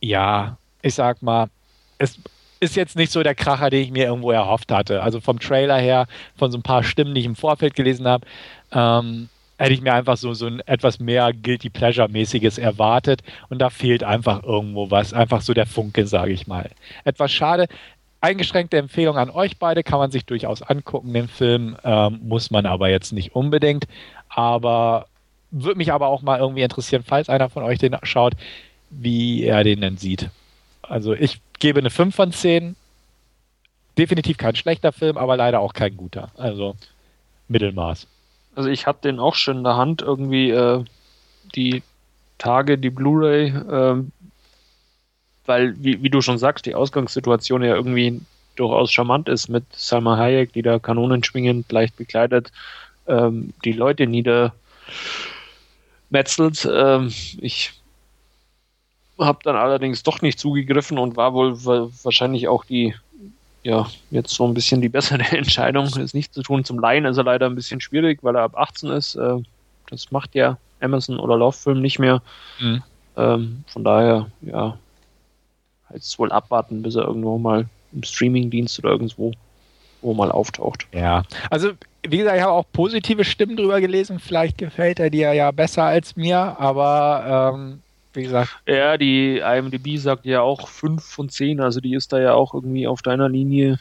ja, ich sag mal, es ist jetzt nicht so der Kracher, den ich mir irgendwo erhofft hatte. Also vom Trailer her, von so ein paar Stimmen, die ich im Vorfeld gelesen habe, ähm, hätte ich mir einfach so, so ein etwas mehr Guilty Pleasure-mäßiges erwartet. Und da fehlt einfach irgendwo was. Einfach so der Funke, sage ich mal. Etwas schade. Eingeschränkte Empfehlung an euch beide, kann man sich durchaus angucken, den Film. Ähm, muss man aber jetzt nicht unbedingt. Aber würde mich aber auch mal irgendwie interessieren, falls einer von euch den schaut, wie er den denn sieht. Also ich gebe eine 5 von 10. Definitiv kein schlechter Film, aber leider auch kein guter. Also Mittelmaß. Also ich hatte den auch schon in der Hand, irgendwie äh, die Tage, die Blu-ray, äh, weil, wie, wie, du schon sagst, die Ausgangssituation ja irgendwie durchaus charmant ist mit Salma Hayek, die da kanonenschwingend, leicht bekleidet, ähm, die Leute niedermetzelt. Ähm, ich habe dann allerdings doch nicht zugegriffen und war wohl wahrscheinlich auch die, ja, jetzt so ein bisschen die bessere Entscheidung, es nicht zu tun. Zum Laien ist er leider ein bisschen schwierig, weil er ab 18 ist. Äh, das macht ja Amazon oder Lovefilm nicht mehr. Mhm. Ähm, von daher, ja, jetzt wohl abwarten, bis er irgendwo mal im Streamingdienst oder irgendwo wo mal auftaucht. Ja, also wie gesagt, ich habe auch positive Stimmen drüber gelesen. Vielleicht gefällt er dir ja besser als mir, aber ähm, wie gesagt. Ja, die IMDb sagt ja auch 5 von 10, also die ist da ja auch irgendwie auf deiner Linie.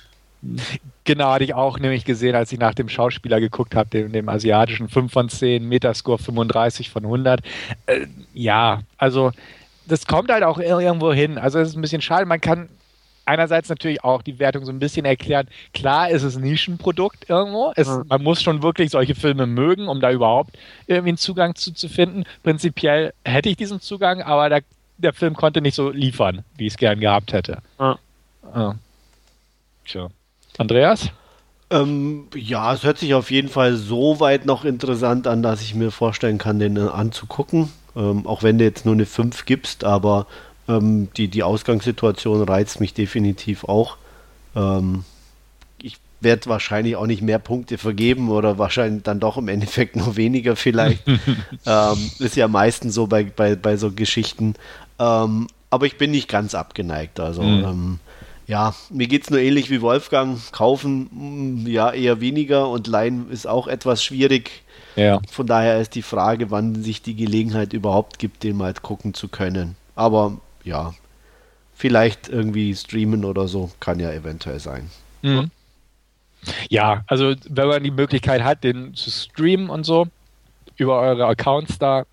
Genau, hatte ich auch nämlich gesehen, als ich nach dem Schauspieler geguckt habe, dem, dem asiatischen 5 von 10, Metascore 35 von 100. Äh, ja, also das kommt halt auch irgendwo hin. Also es ist ein bisschen schade. Man kann einerseits natürlich auch die Wertung so ein bisschen erklären. Klar ist es ein Nischenprodukt irgendwo. Es, mhm. Man muss schon wirklich solche Filme mögen, um da überhaupt irgendwie einen Zugang zu, zu finden. Prinzipiell hätte ich diesen Zugang, aber der, der Film konnte nicht so liefern, wie ich es gern gehabt hätte. Mhm. Ja. Tja. Andreas? Ähm, ja, es hört sich auf jeden Fall so weit noch interessant an, dass ich mir vorstellen kann, den äh, anzugucken. Ähm, auch wenn du jetzt nur eine 5 gibst, aber ähm, die, die Ausgangssituation reizt mich definitiv auch. Ähm, ich werde wahrscheinlich auch nicht mehr Punkte vergeben oder wahrscheinlich dann doch im Endeffekt nur weniger vielleicht. ähm, ist ja meistens so bei, bei, bei so Geschichten. Ähm, aber ich bin nicht ganz abgeneigt. Also mhm. Ähm, ja, mir geht es nur ähnlich wie Wolfgang. Kaufen, mm, ja, eher weniger und leihen ist auch etwas schwierig. Ja. Von daher ist die Frage, wann sich die Gelegenheit überhaupt gibt, den mal gucken zu können. Aber ja, vielleicht irgendwie streamen oder so, kann ja eventuell sein. Mhm. Ja, also wenn man die Möglichkeit hat, den zu streamen und so, über eure Accounts da,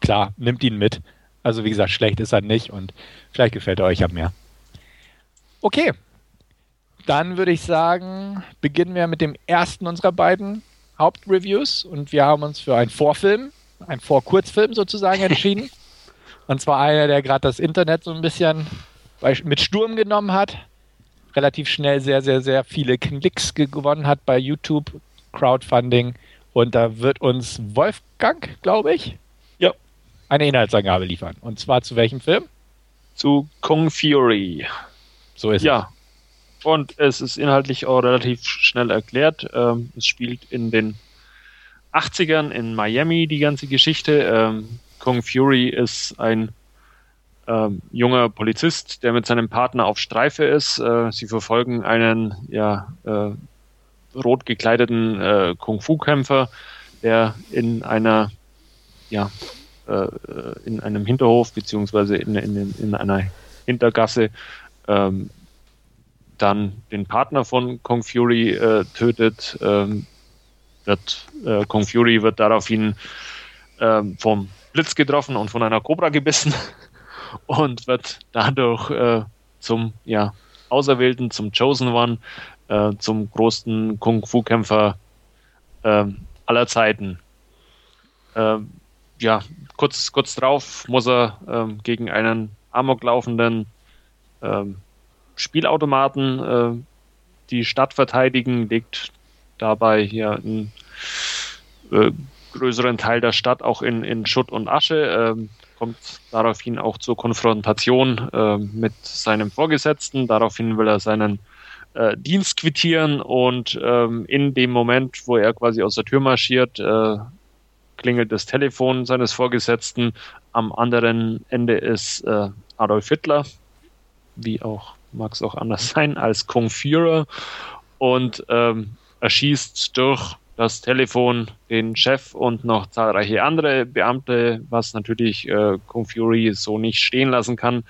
klar, nimmt ihn mit. Also wie gesagt, schlecht ist er nicht und vielleicht gefällt er euch ja mehr. Okay, dann würde ich sagen, beginnen wir mit dem ersten unserer beiden Hauptreviews und wir haben uns für einen Vorfilm, einen Vorkurzfilm sozusagen entschieden. Und zwar einer, der gerade das Internet so ein bisschen mit Sturm genommen hat. Relativ schnell sehr, sehr, sehr viele Klicks gewonnen hat bei YouTube, Crowdfunding. Und da wird uns Wolfgang, glaube ich, ja. eine Inhaltsangabe liefern. Und zwar zu welchem Film? Zu Kong Fury. So ist ja. es. Und es ist inhaltlich auch relativ schnell erklärt. Ähm, es spielt in den 80ern in Miami die ganze Geschichte. Kong Fury ist ein ähm, junger Polizist, der mit seinem Partner auf Streife ist. Äh, sie verfolgen einen ja, äh, rot gekleideten äh, Kung-Fu-Kämpfer, der in einer ja, äh, in einem Hinterhof beziehungsweise in, in, in einer Hintergasse ähm, dann den Partner von Kong Fury äh, tötet. Ähm, wird, äh, Kong Fury wird daraufhin ähm, vom Blitz getroffen und von einer Cobra gebissen und wird dadurch äh, zum ja, Auserwählten, zum Chosen One, äh, zum größten Kung-Fu-Kämpfer äh, aller Zeiten. Ähm, ja, kurz, kurz drauf muss er ähm, gegen einen amoklaufenden ähm, Spielautomaten äh, die Stadt verteidigen, legt dabei hier einen äh, größeren Teil der Stadt auch in, in Schutt und Asche, ähm, kommt daraufhin auch zur Konfrontation äh, mit seinem Vorgesetzten. Daraufhin will er seinen äh, Dienst quittieren und ähm, in dem Moment, wo er quasi aus der Tür marschiert, äh, klingelt das Telefon seines Vorgesetzten. Am anderen Ende ist äh, Adolf Hitler, wie auch mag es auch anders sein, als Kung Führer und ähm, erschießt durch das Telefon den Chef und noch zahlreiche andere Beamte, was natürlich äh, Kung Fury so nicht stehen lassen kann.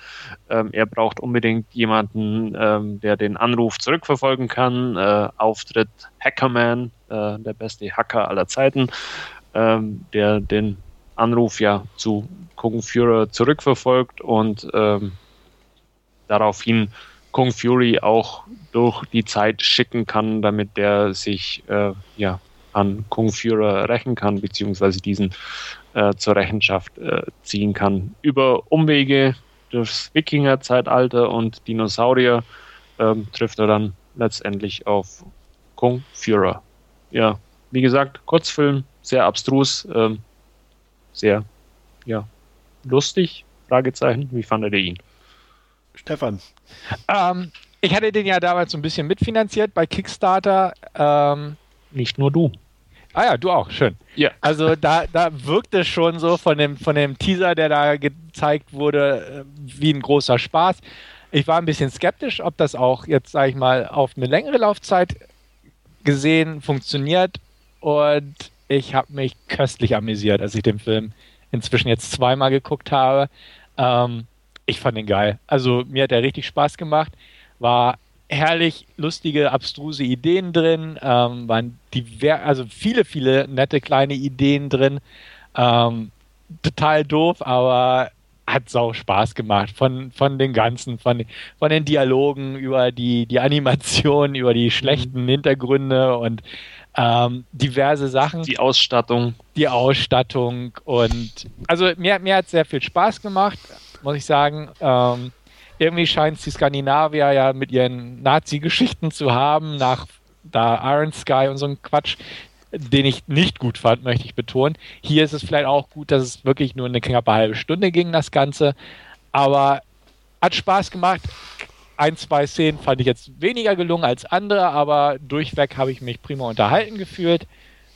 Ähm, er braucht unbedingt jemanden, ähm, der den Anruf zurückverfolgen kann. Äh, Auftritt Hackerman, äh, der beste Hacker aller Zeiten, ähm, der den Anruf ja zu Kung Fury zurückverfolgt und ähm, daraufhin Kung Fury auch durch die Zeit schicken kann, damit der sich äh, ja an Kung Führer rächen kann, beziehungsweise diesen äh, zur Rechenschaft äh, ziehen kann. Über Umwege durchs Wikinger-Zeitalter und Dinosaurier ähm, trifft er dann letztendlich auf Kung Führer. Ja, wie gesagt, Kurzfilm, sehr abstrus, ähm, sehr, ja, lustig, Fragezeichen. Wie fand er ihn? Stefan. Ähm, ich hatte den ja damals so ein bisschen mitfinanziert bei Kickstarter. Ähm, nicht nur du. Ah ja, du auch, schön. Ja. Also da, da wirkte schon so von dem, von dem Teaser, der da gezeigt wurde, äh, wie ein großer Spaß. Ich war ein bisschen skeptisch, ob das auch jetzt, sage ich mal, auf eine längere Laufzeit gesehen funktioniert. Und ich habe mich köstlich amüsiert, als ich den Film inzwischen jetzt zweimal geguckt habe. Ähm, ich fand ihn geil. Also mir hat er richtig Spaß gemacht. War herrlich lustige, abstruse Ideen drin, ähm, waren diver also viele, viele nette kleine Ideen drin. Ähm, total doof, aber hat sau Spaß gemacht. Von, von den ganzen, von, von den Dialogen über die, die Animation, über die schlechten mhm. Hintergründe und ähm, diverse Sachen. Die Ausstattung. Die Ausstattung und also mir, mir hat sehr viel Spaß gemacht, muss ich sagen. Ähm, irgendwie scheint es die Skandinavier ja mit ihren Nazi-Geschichten zu haben, nach da Iron Sky und so ein Quatsch, den ich nicht gut fand, möchte ich betonen. Hier ist es vielleicht auch gut, dass es wirklich nur eine knappe halbe Stunde ging, das Ganze. Aber hat Spaß gemacht. Ein, zwei Szenen fand ich jetzt weniger gelungen als andere, aber durchweg habe ich mich prima unterhalten gefühlt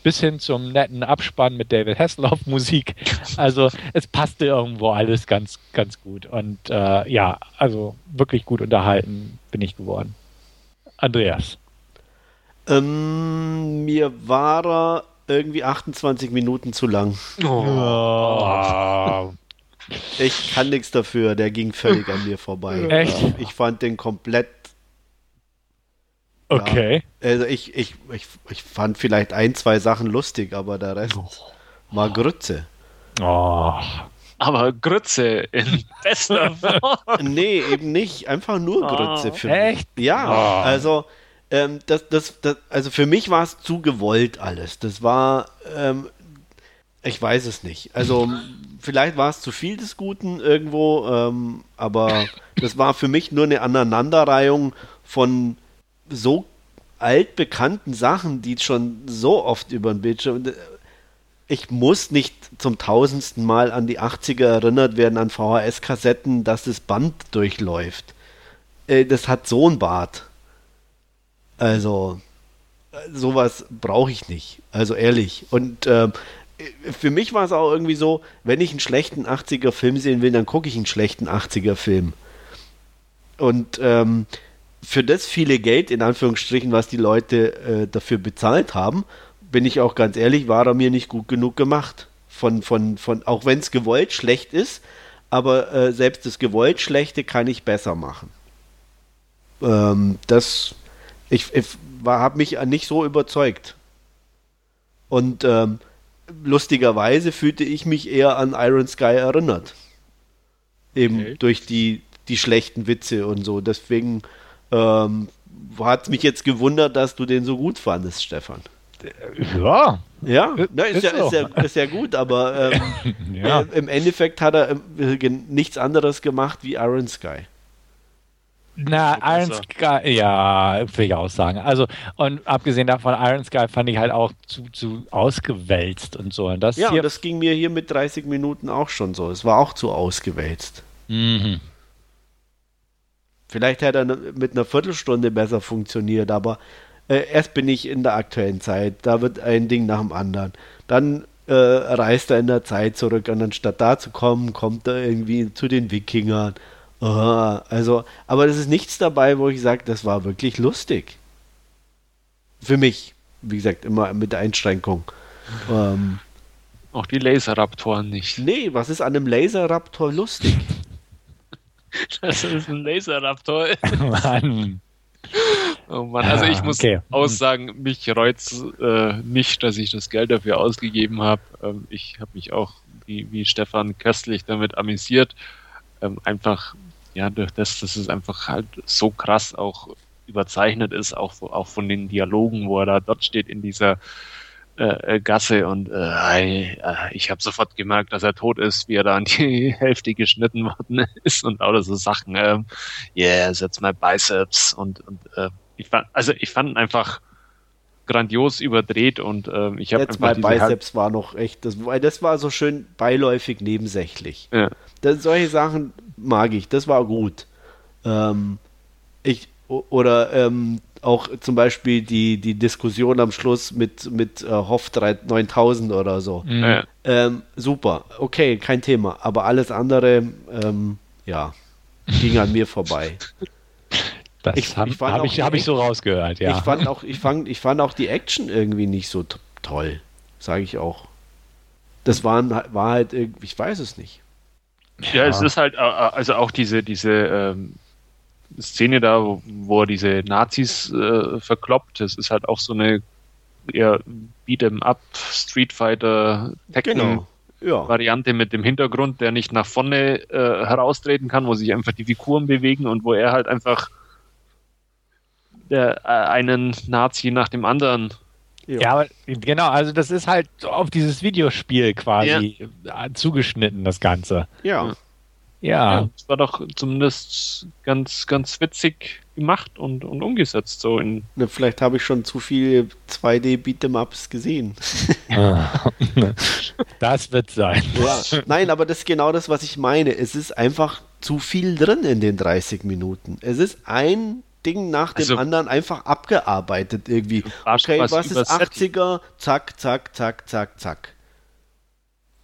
bis hin zum netten Abspann mit David Hasselhoff Musik. Also es passte irgendwo alles ganz, ganz gut. Und äh, ja, also wirklich gut unterhalten bin ich geworden. Andreas. Ähm, mir war er irgendwie 28 Minuten zu lang. Oh. Ich kann nichts dafür, der ging völlig an mir vorbei. Echt? Ich fand den komplett Okay. Ja, also ich, ich, ich, ich fand vielleicht ein, zwei Sachen lustig, aber der Rest oh. war Grütze. Oh. Aber Grütze in bester Form. nee, eben nicht. Einfach nur oh. Grütze für mich. Echt? Ja, oh. also ähm, das, das, das, also für mich war es zu gewollt alles. Das war, ähm, ich weiß es nicht. Also vielleicht war es zu viel des Guten irgendwo, ähm, aber das war für mich nur eine Aneinanderreihung von so altbekannten Sachen, die schon so oft über den Bildschirm. Ich muss nicht zum tausendsten Mal an die 80er erinnert werden, an VHS-Kassetten, dass das Band durchläuft. Äh, das hat so ein Bart. Also, sowas brauche ich nicht. Also ehrlich. Und äh, für mich war es auch irgendwie so, wenn ich einen schlechten 80er-Film sehen will, dann gucke ich einen schlechten 80er-Film. Und ähm, für das viele Geld, in Anführungsstrichen, was die Leute äh, dafür bezahlt haben, bin ich auch ganz ehrlich, war er mir nicht gut genug gemacht. Von, von, von, auch wenn es gewollt schlecht ist, aber äh, selbst das gewollt Schlechte kann ich besser machen. Ähm, das, ich, ich habe mich nicht so überzeugt. Und ähm, lustigerweise fühlte ich mich eher an Iron Sky erinnert. Eben okay. durch die, die schlechten Witze und so. Deswegen ähm, hat mich jetzt gewundert, dass du den so gut fandest, Stefan. Ja. Ja, Na, ist, ist, ja, ist, ja, ist, ja, gut, aber ähm, ja. äh, im Endeffekt hat er äh, nichts anderes gemacht wie Iron Sky. Na, Iron Sky, ja, will ich auch sagen. Also, und abgesehen davon, Iron Sky fand ich halt auch zu, zu ausgewälzt und so. Und das ja, und das ging mir hier mit 30 Minuten auch schon so. Es war auch zu ausgewälzt. Mhm. Vielleicht hätte er mit einer Viertelstunde besser funktioniert, aber äh, erst bin ich in der aktuellen Zeit. Da wird ein Ding nach dem anderen. Dann äh, reist er in der Zeit zurück und anstatt da zu kommen, kommt er irgendwie zu den Wikingern. Uh, also, aber es ist nichts dabei, wo ich sage, das war wirklich lustig. Für mich, wie gesagt, immer mit Einschränkung. Ähm, Auch die Laserraptoren nicht. Nee, was ist an einem Laserraptor lustig? das ist ein Laserraptor. Mann. Oh Mann, also ich muss okay. aussagen, mich reut äh, nicht, dass ich das Geld dafür ausgegeben habe. Ähm, ich habe mich auch, wie, wie Stefan, köstlich damit amüsiert. Ähm, einfach, ja, durch das, dass es einfach halt so krass auch überzeichnet ist, auch, auch von den Dialogen, wo er da dort steht in dieser äh, äh, Gasse und äh, äh, ich habe sofort gemerkt, dass er tot ist, wie er da an die Hälfte geschnitten worden ist und lauter so Sachen. Ähm, yeah, setz my biceps und, und äh, ich fand, also ich fand einfach grandios überdreht und äh, ich habe einfach mal Biceps war noch echt, das, das war so schön beiläufig nebensächlich. Ja. Das, solche Sachen mag ich, das war gut. Ähm, ich oder ähm, auch zum Beispiel die, die Diskussion am Schluss mit, mit äh, Hoff 9000 oder so. Mhm. Ja. Ähm, super, okay, kein Thema. Aber alles andere, ähm, ja, ging an mir vorbei. Das ich, habe hab ich, hab ich so rausgehört, ja. Ich fand auch, ich fand, ich fand auch die Action irgendwie nicht so toll, sage ich auch. Das waren, war halt ich weiß es nicht. Ja, ja, es ist halt, also auch diese, diese ähm, Szene da, wo, wo er diese Nazis äh, verkloppt, das ist halt auch so eine eher Beat'em Up Street Fighter Tekken genau. ja. Variante mit dem Hintergrund, der nicht nach vorne äh, heraustreten kann, wo sich einfach die Figuren bewegen und wo er halt einfach der, äh, einen Nazi nach dem anderen ja. ja, aber genau, also das ist halt auf dieses Videospiel quasi ja. zugeschnitten, das Ganze. Ja. Ja. ja. Das war doch zumindest ganz, ganz witzig gemacht und, und umgesetzt. So in ne, vielleicht habe ich schon zu viele 2D Beat'em-Ups gesehen. das wird sein. Ja. Nein, aber das ist genau das, was ich meine. Es ist einfach zu viel drin in den 30 Minuten. Es ist ein Ding nach dem also, anderen einfach abgearbeitet irgendwie. Okay, was, was ist 80er? Zack, zack, zack, zack, zack.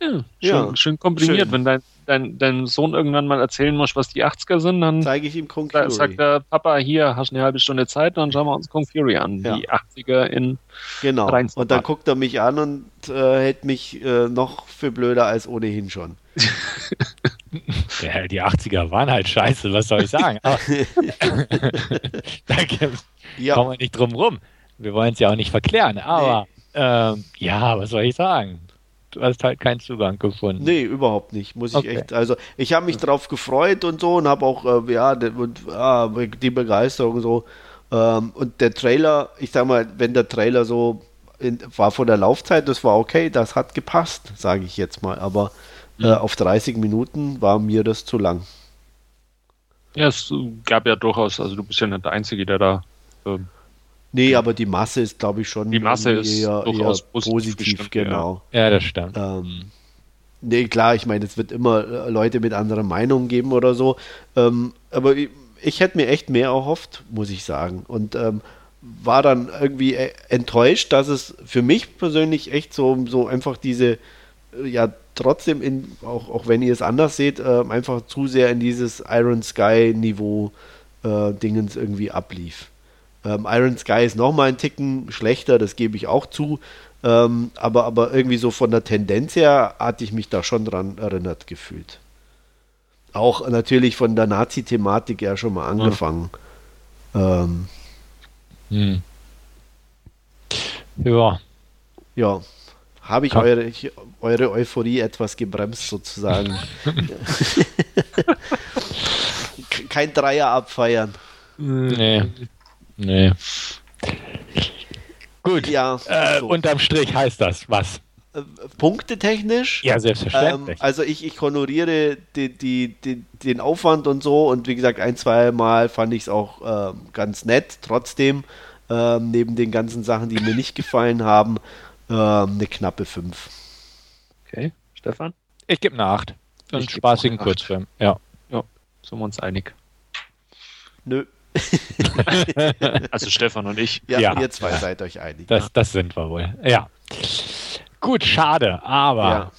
Ja, schön, ja, schön komprimiert. Schön. Wenn dein, dein, dein Sohn irgendwann mal erzählen muss, was die 80er sind, dann zeige ich ihm Kung Fury. Sagt er, Papa, hier hast du eine halbe Stunde Zeit, dann schauen wir uns Kung Fury an. Ja. Die 80er in Genau. Und dann guckt er mich an und äh, hält mich äh, noch für blöder als ohnehin schon. ja, die 80er waren halt scheiße, was soll ich sagen? da ja. kommen wir nicht drum rum. Wir wollen es ja auch nicht verklären, aber nee. ähm, ja, was soll ich sagen? Du hast halt keinen Zugang gefunden. Nee, überhaupt nicht, muss ich okay. echt. Also ich habe mich drauf gefreut und so und habe auch, äh, ja, die, ja, die Begeisterung so. Ähm, und der Trailer, ich sag mal, wenn der Trailer so in, war vor der Laufzeit, das war okay, das hat gepasst, sage ich jetzt mal. Aber äh, mhm. auf 30 Minuten war mir das zu lang. Ja, es gab ja durchaus, also du bist ja nicht der Einzige, der da ähm, Nee, aber die Masse ist, glaube ich, schon die Masse ist eher, eher positiv, positiv genau. Ja, ja das stimmt. Ähm, nee, klar, ich meine, es wird immer äh, Leute mit anderer Meinung geben oder so. Ähm, aber ich, ich, hätte mir echt mehr erhofft, muss ich sagen. Und ähm, war dann irgendwie äh, enttäuscht, dass es für mich persönlich echt so, so einfach diese, äh, ja, trotzdem in, auch, auch wenn ihr es anders seht, äh, einfach zu sehr in dieses Iron Sky Niveau äh, Dingens irgendwie ablief. Ähm, Iron Sky ist nochmal ein Ticken schlechter, das gebe ich auch zu. Ähm, aber, aber irgendwie so von der Tendenz her hatte ich mich da schon dran erinnert gefühlt. Auch natürlich von der Nazi-Thematik ja schon mal angefangen. Ja. Ähm, hm. Ja. Ja. Habe ich eure, eure Euphorie etwas gebremst sozusagen. Kein Dreier abfeiern. Nee. Nee. Gut. Ja. Äh, so. Unterm Strich heißt das was? äh, punktetechnisch. Ja, selbstverständlich. Ähm, also ich, ich honoriere die, die, die, den Aufwand und so und wie gesagt, ein, zwei Mal fand ich es auch ähm, ganz nett. Trotzdem, ähm, neben den ganzen Sachen, die mir nicht gefallen haben, ähm, eine knappe 5. Okay, Stefan? Ich gebe eine 8. Für einen spaßigen Kurzfilm, ja. Ja, sind wir uns einig. Nö. also Stefan und ich. Ja, Ja. ihr zwei seid euch einig. Das, das sind wir wohl. Ja. Gut, schade, aber, Ja.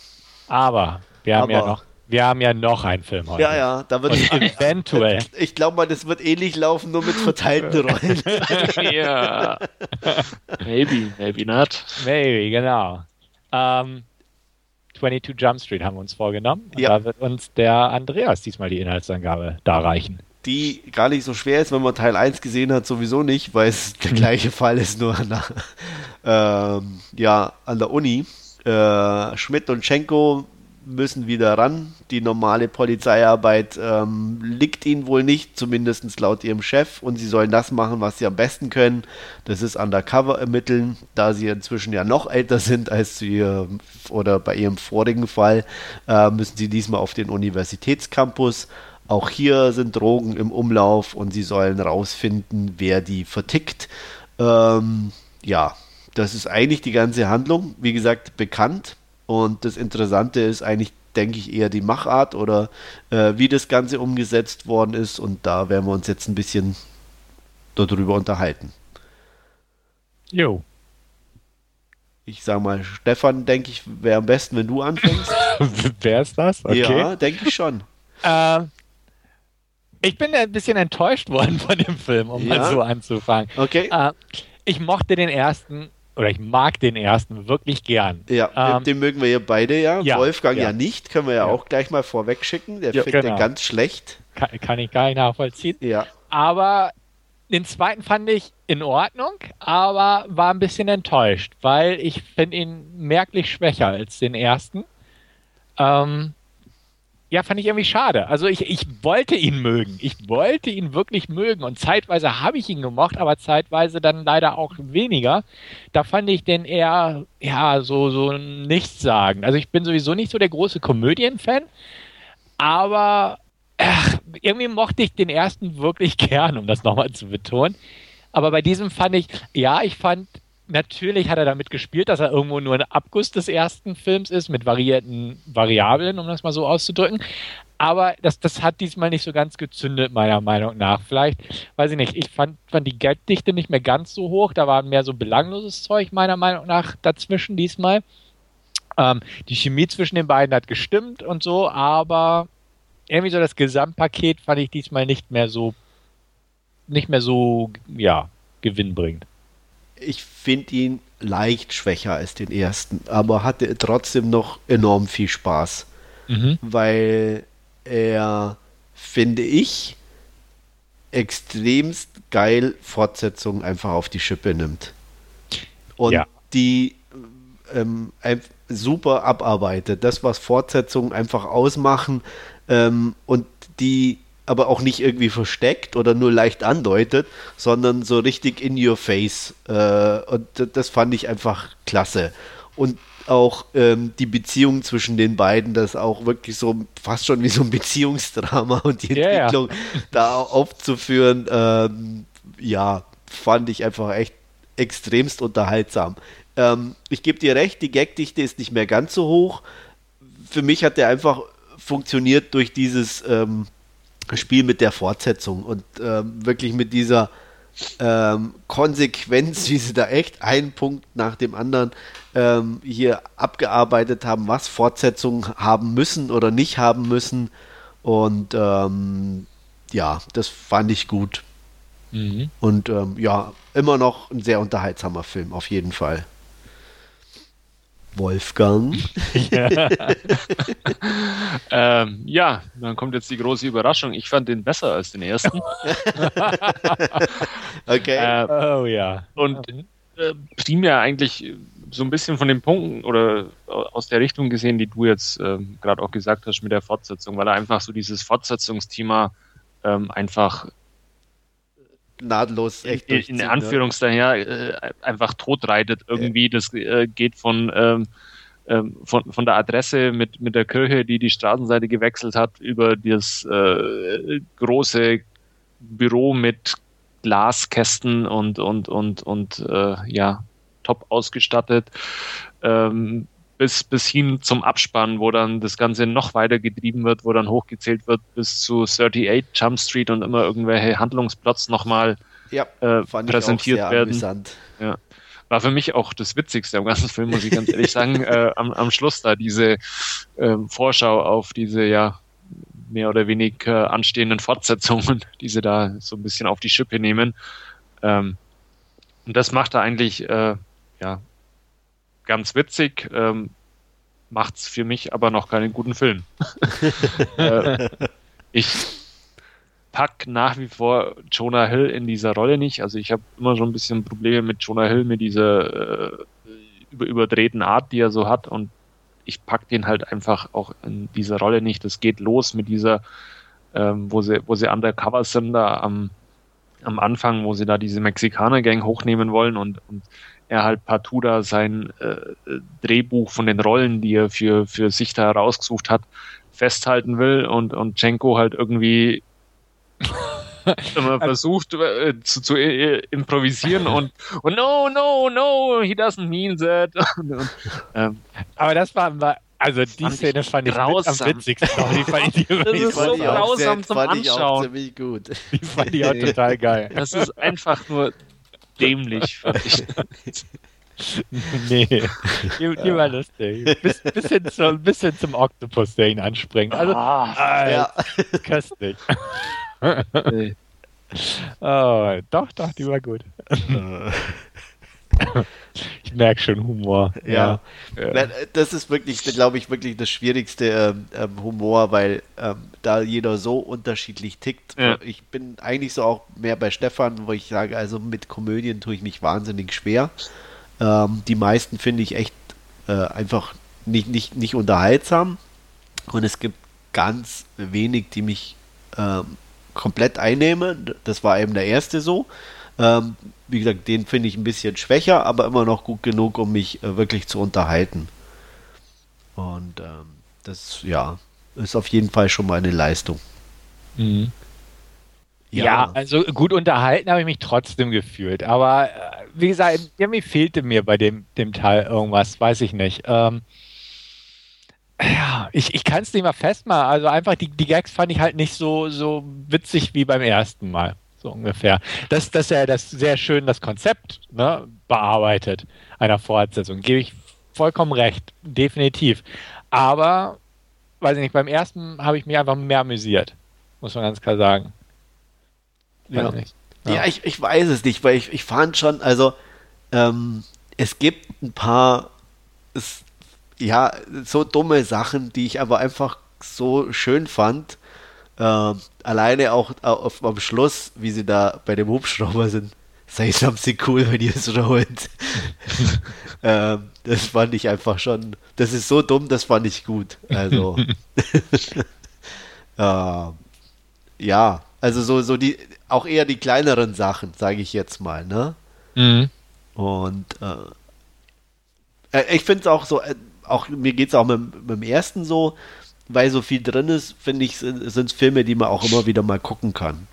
aber, wir haben ja Aber- noch, wir haben ja noch einen Film heute. Ja, ja, da wird Und eventuell, Ich glaube mal, das wird ähnlich laufen, nur mit verteilten Rollen. ja. maybe, maybe not. maybe, genau. Ähm, 22 Jump Street haben wir uns vorgenommen. Ja. Da wird uns der Andreas diesmal die Inhaltsangabe darreichen. Die gar nicht so schwer ist, wenn man Teil 1 gesehen hat, sowieso nicht, weil es der gleiche Fall ist, nur an der, ähm, ja, an der Uni. Äh, Schmidt und Schenko müssen wieder ran. Die normale Polizeiarbeit ähm, liegt ihnen wohl nicht, zumindest laut ihrem Chef. Und sie sollen das machen, was sie am besten können. Das ist Undercover ermitteln, da sie inzwischen ja noch älter sind als zu ihrem oder bei ihrem vorigen Fall, äh, müssen sie diesmal auf den Universitätscampus. Auch hier sind Drogen im Umlauf und sie sollen rausfinden, wer die vertickt. Ähm, ja, das ist eigentlich die ganze Handlung. Wie gesagt, bekannt. Und das Interessante ist eigentlich, denke ich, eher die Machart oder äh, wie das Ganze umgesetzt worden ist. Und da werden wir uns jetzt ein bisschen darüber unterhalten. Jo. Ich sage mal, Stefan, denke ich, wäre am besten, wenn du anfängst. Wer ist das? Okay. Ja, denke ich schon. Ähm, ich bin ein bisschen enttäuscht worden von dem Film, um Ja? mal so anzufangen. Okay. Äh, ich mochte den ersten, oder ich mag den ersten wirklich gern. Ja, Ähm, den mögen wir ja beide ja. ja, Wolfgang ja. ja. nicht, können wir ja, auch gleich mal vorweg schicken. Der Ja, findet genau. den ganz schlecht. kann, kann ich gar nicht nachvollziehen. Ja, Aber den zweiten fand ich in Ordnung, aber war ein bisschen enttäuscht, weil ich finde ihn merklich schwächer als den ersten. Ähm, ja, fand ich irgendwie schade. Also ich, ich wollte ihn mögen. Ich wollte ihn wirklich mögen. Und zeitweise habe ich ihn gemocht, aber zeitweise dann leider auch weniger. Da fand ich den eher, ja, so, so nichtssagend. Also ich bin sowieso nicht so der große Komödien-Fan, aber ach, irgendwie mochte ich den ersten wirklich gern, um das nochmal zu betonen. Aber bei diesem fand ich, ja, ich fand, natürlich hat er damit gespielt, dass er irgendwo nur ein Abguss des ersten Films ist, mit variierten Variablen, um das mal so auszudrücken. Aber das, das hat diesmal nicht so ganz gezündet, meiner Meinung nach. Vielleicht, weiß ich nicht, ich fand, fand die Gelddichte nicht mehr ganz so hoch. Da war mehr so belangloses Zeug, meiner Meinung nach, dazwischen diesmal. Ähm, die Chemie zwischen den beiden hat gestimmt und so, aber irgendwie so das Gesamtpaket fand ich diesmal nicht mehr so, nicht mehr so, ja, gewinnbringend. Ich finde ihn leicht schwächer als den ersten, aber hatte trotzdem noch enorm viel Spaß, Mhm. weil er, finde ich, extremst geil Fortsetzungen einfach auf die Schippe nimmt. Und Ja. die ähm, super abarbeitet. Das, was Fortsetzungen einfach ausmachen ähm, und die aber auch nicht irgendwie versteckt oder nur leicht andeutet, sondern so richtig in your face. Äh, und das fand ich einfach klasse. Und auch ähm, die Beziehung zwischen den beiden, das auch wirklich so fast schon wie so ein Beziehungsdrama und die Ja, ja. Entwicklung da aufzuführen, ähm, ja, fand ich einfach echt extremst unterhaltsam. Ähm, ich gebe dir recht, die Gagdichte ist nicht mehr ganz so hoch. Für mich hat der einfach funktioniert durch dieses ähm, Spiel mit der Fortsetzung und ähm, wirklich mit dieser ähm, Konsequenz, wie sie da echt einen Punkt nach dem anderen ähm, hier abgearbeitet haben, was Fortsetzungen haben müssen oder nicht haben müssen. Und ähm, ja, das fand ich gut. Mhm. Und ähm, ja, immer noch ein sehr unterhaltsamer Film, auf jeden Fall. Wolfgang. Ähm, ja, dann kommt jetzt die große Überraschung. Ich fand den besser als den ersten. Okay. äh, Oh ja. und äh, primär eigentlich so ein bisschen von den Punkten oder aus der Richtung gesehen, die du jetzt ähm, gerade auch gesagt hast mit der Fortsetzung, weil er einfach so dieses Fortsetzungsthema ähm, einfach Nahtlos echt in, in? Anführungszeichen ja, äh, einfach totreitet irgendwie. Das äh, geht von ähm, ähm, von, von der Adresse mit, mit der Kirche, die die Straßenseite gewechselt hat, über das äh, große Büro mit Glaskästen und, und, und, und äh, ja, top ausgestattet, ähm, bis, bis hin zum Abspann, wo dann das Ganze noch weiter getrieben wird, wo dann hochgezählt wird bis zu 38 Jump Street und immer irgendwelche Handlungsplots nochmal Ja, äh, präsentiert werden. Ja. War für mich auch das Witzigste am ganzen Film, muss ich ganz ehrlich sagen, äh, am, am Schluss da diese ähm, Vorschau auf diese ja mehr oder weniger anstehenden Fortsetzungen, die sie da so ein bisschen auf die Schippe nehmen. Ähm, und das macht er eigentlich äh, ja ganz witzig, ähm, macht's für mich aber noch keinen guten Film. äh, ich pack nach wie vor Jonah Hill in dieser Rolle nicht. Also ich habe immer schon ein bisschen Probleme mit Jonah Hill, mit dieser äh, über, überdrehten Art, die er so hat. Und ich pack den halt einfach auch in dieser Rolle nicht. Das geht los mit dieser, ähm, wo sie, wo sie undercover sind, da am, am Anfang, wo sie da diese Mexikaner-Gang hochnehmen wollen und, und er halt partout da sein äh, Drehbuch von den Rollen, die er für, für sich da herausgesucht hat, festhalten will und, und Cenko halt irgendwie immer versucht äh, zu, zu äh, improvisieren und, und no, no, no, he doesn't mean that. Und, und, ähm, Aber das war, war also die fand ich Szene fand ich mit grausam. am witzigsten. Die fand ich, die, Das ist Fand so grausam zum fand ich auch Anschauen. ziemlich gut. die fand ich auch total geil. das ist einfach nur dämlich, fand ich. Nee, die, die war lustig. Bis, bis, hin zu, bis hin zum Oktopus, der ihn anspringt. Also, Ah, ah, Ja. köstlich. nee. Oh, doch, doch, die war gut. Ich merke schon Humor. Ja. Ja. Nein, Das ist wirklich, glaube ich, wirklich das schwierigste ähm, ähm, Humor, weil ähm, da jeder so unterschiedlich tickt. Ja. Ich bin eigentlich so auch mehr bei Stefan, wo ich sage, also mit Komödien tue ich mich wahnsinnig schwer. Ähm, die meisten finde ich echt äh, einfach nicht, nicht, nicht unterhaltsam. Und es gibt ganz wenig, die mich ähm, komplett einnehmen. Das war eben der erste so. Ähm, wie gesagt, den finde ich ein bisschen schwächer, aber immer noch gut genug, um mich äh, wirklich zu unterhalten. Und ähm, das, ja, ist auf jeden Fall schon mal eine Leistung. Mhm. Ja, also gut unterhalten habe ich mich trotzdem gefühlt. Aber äh, wie gesagt, irgendwie fehlte mir bei dem, dem Teil irgendwas, weiß ich nicht. Ähm, ja, ich, ich kann es nicht mal festmachen. Also einfach die, die Gags fand ich halt nicht so, so witzig wie beim ersten Mal. So ungefähr. Das, das ist ja das sehr schön das Konzept ne, bearbeitet einer Fortsetzung. Gebe ich vollkommen recht. Definitiv. Aber, weiß ich nicht, beim ersten habe ich mich einfach mehr amüsiert. Muss man ganz klar sagen. Ja. ich nicht. Ja, ich, ich weiß es nicht, weil ich, ich fand schon, also ähm, es gibt ein paar es, ja, so dumme Sachen, die ich aber einfach so schön fand. Ähm, alleine auch auf, am Schluss, wie sie da bei dem Hubschrauber sind. Say something cool, wenn ihr es rollt. ähm, das fand ich einfach schon, das ist so dumm, das fand ich gut. Also, ähm, ja, also so, so die, auch eher die kleineren Sachen, sage ich jetzt mal, ne? Mhm. Und äh, äh, ich finde es auch so, äh, auch mir geht es auch mit, mit dem ersten so, weil so viel drin ist, finde ich, sind es Filme, die man auch immer wieder mal gucken kann.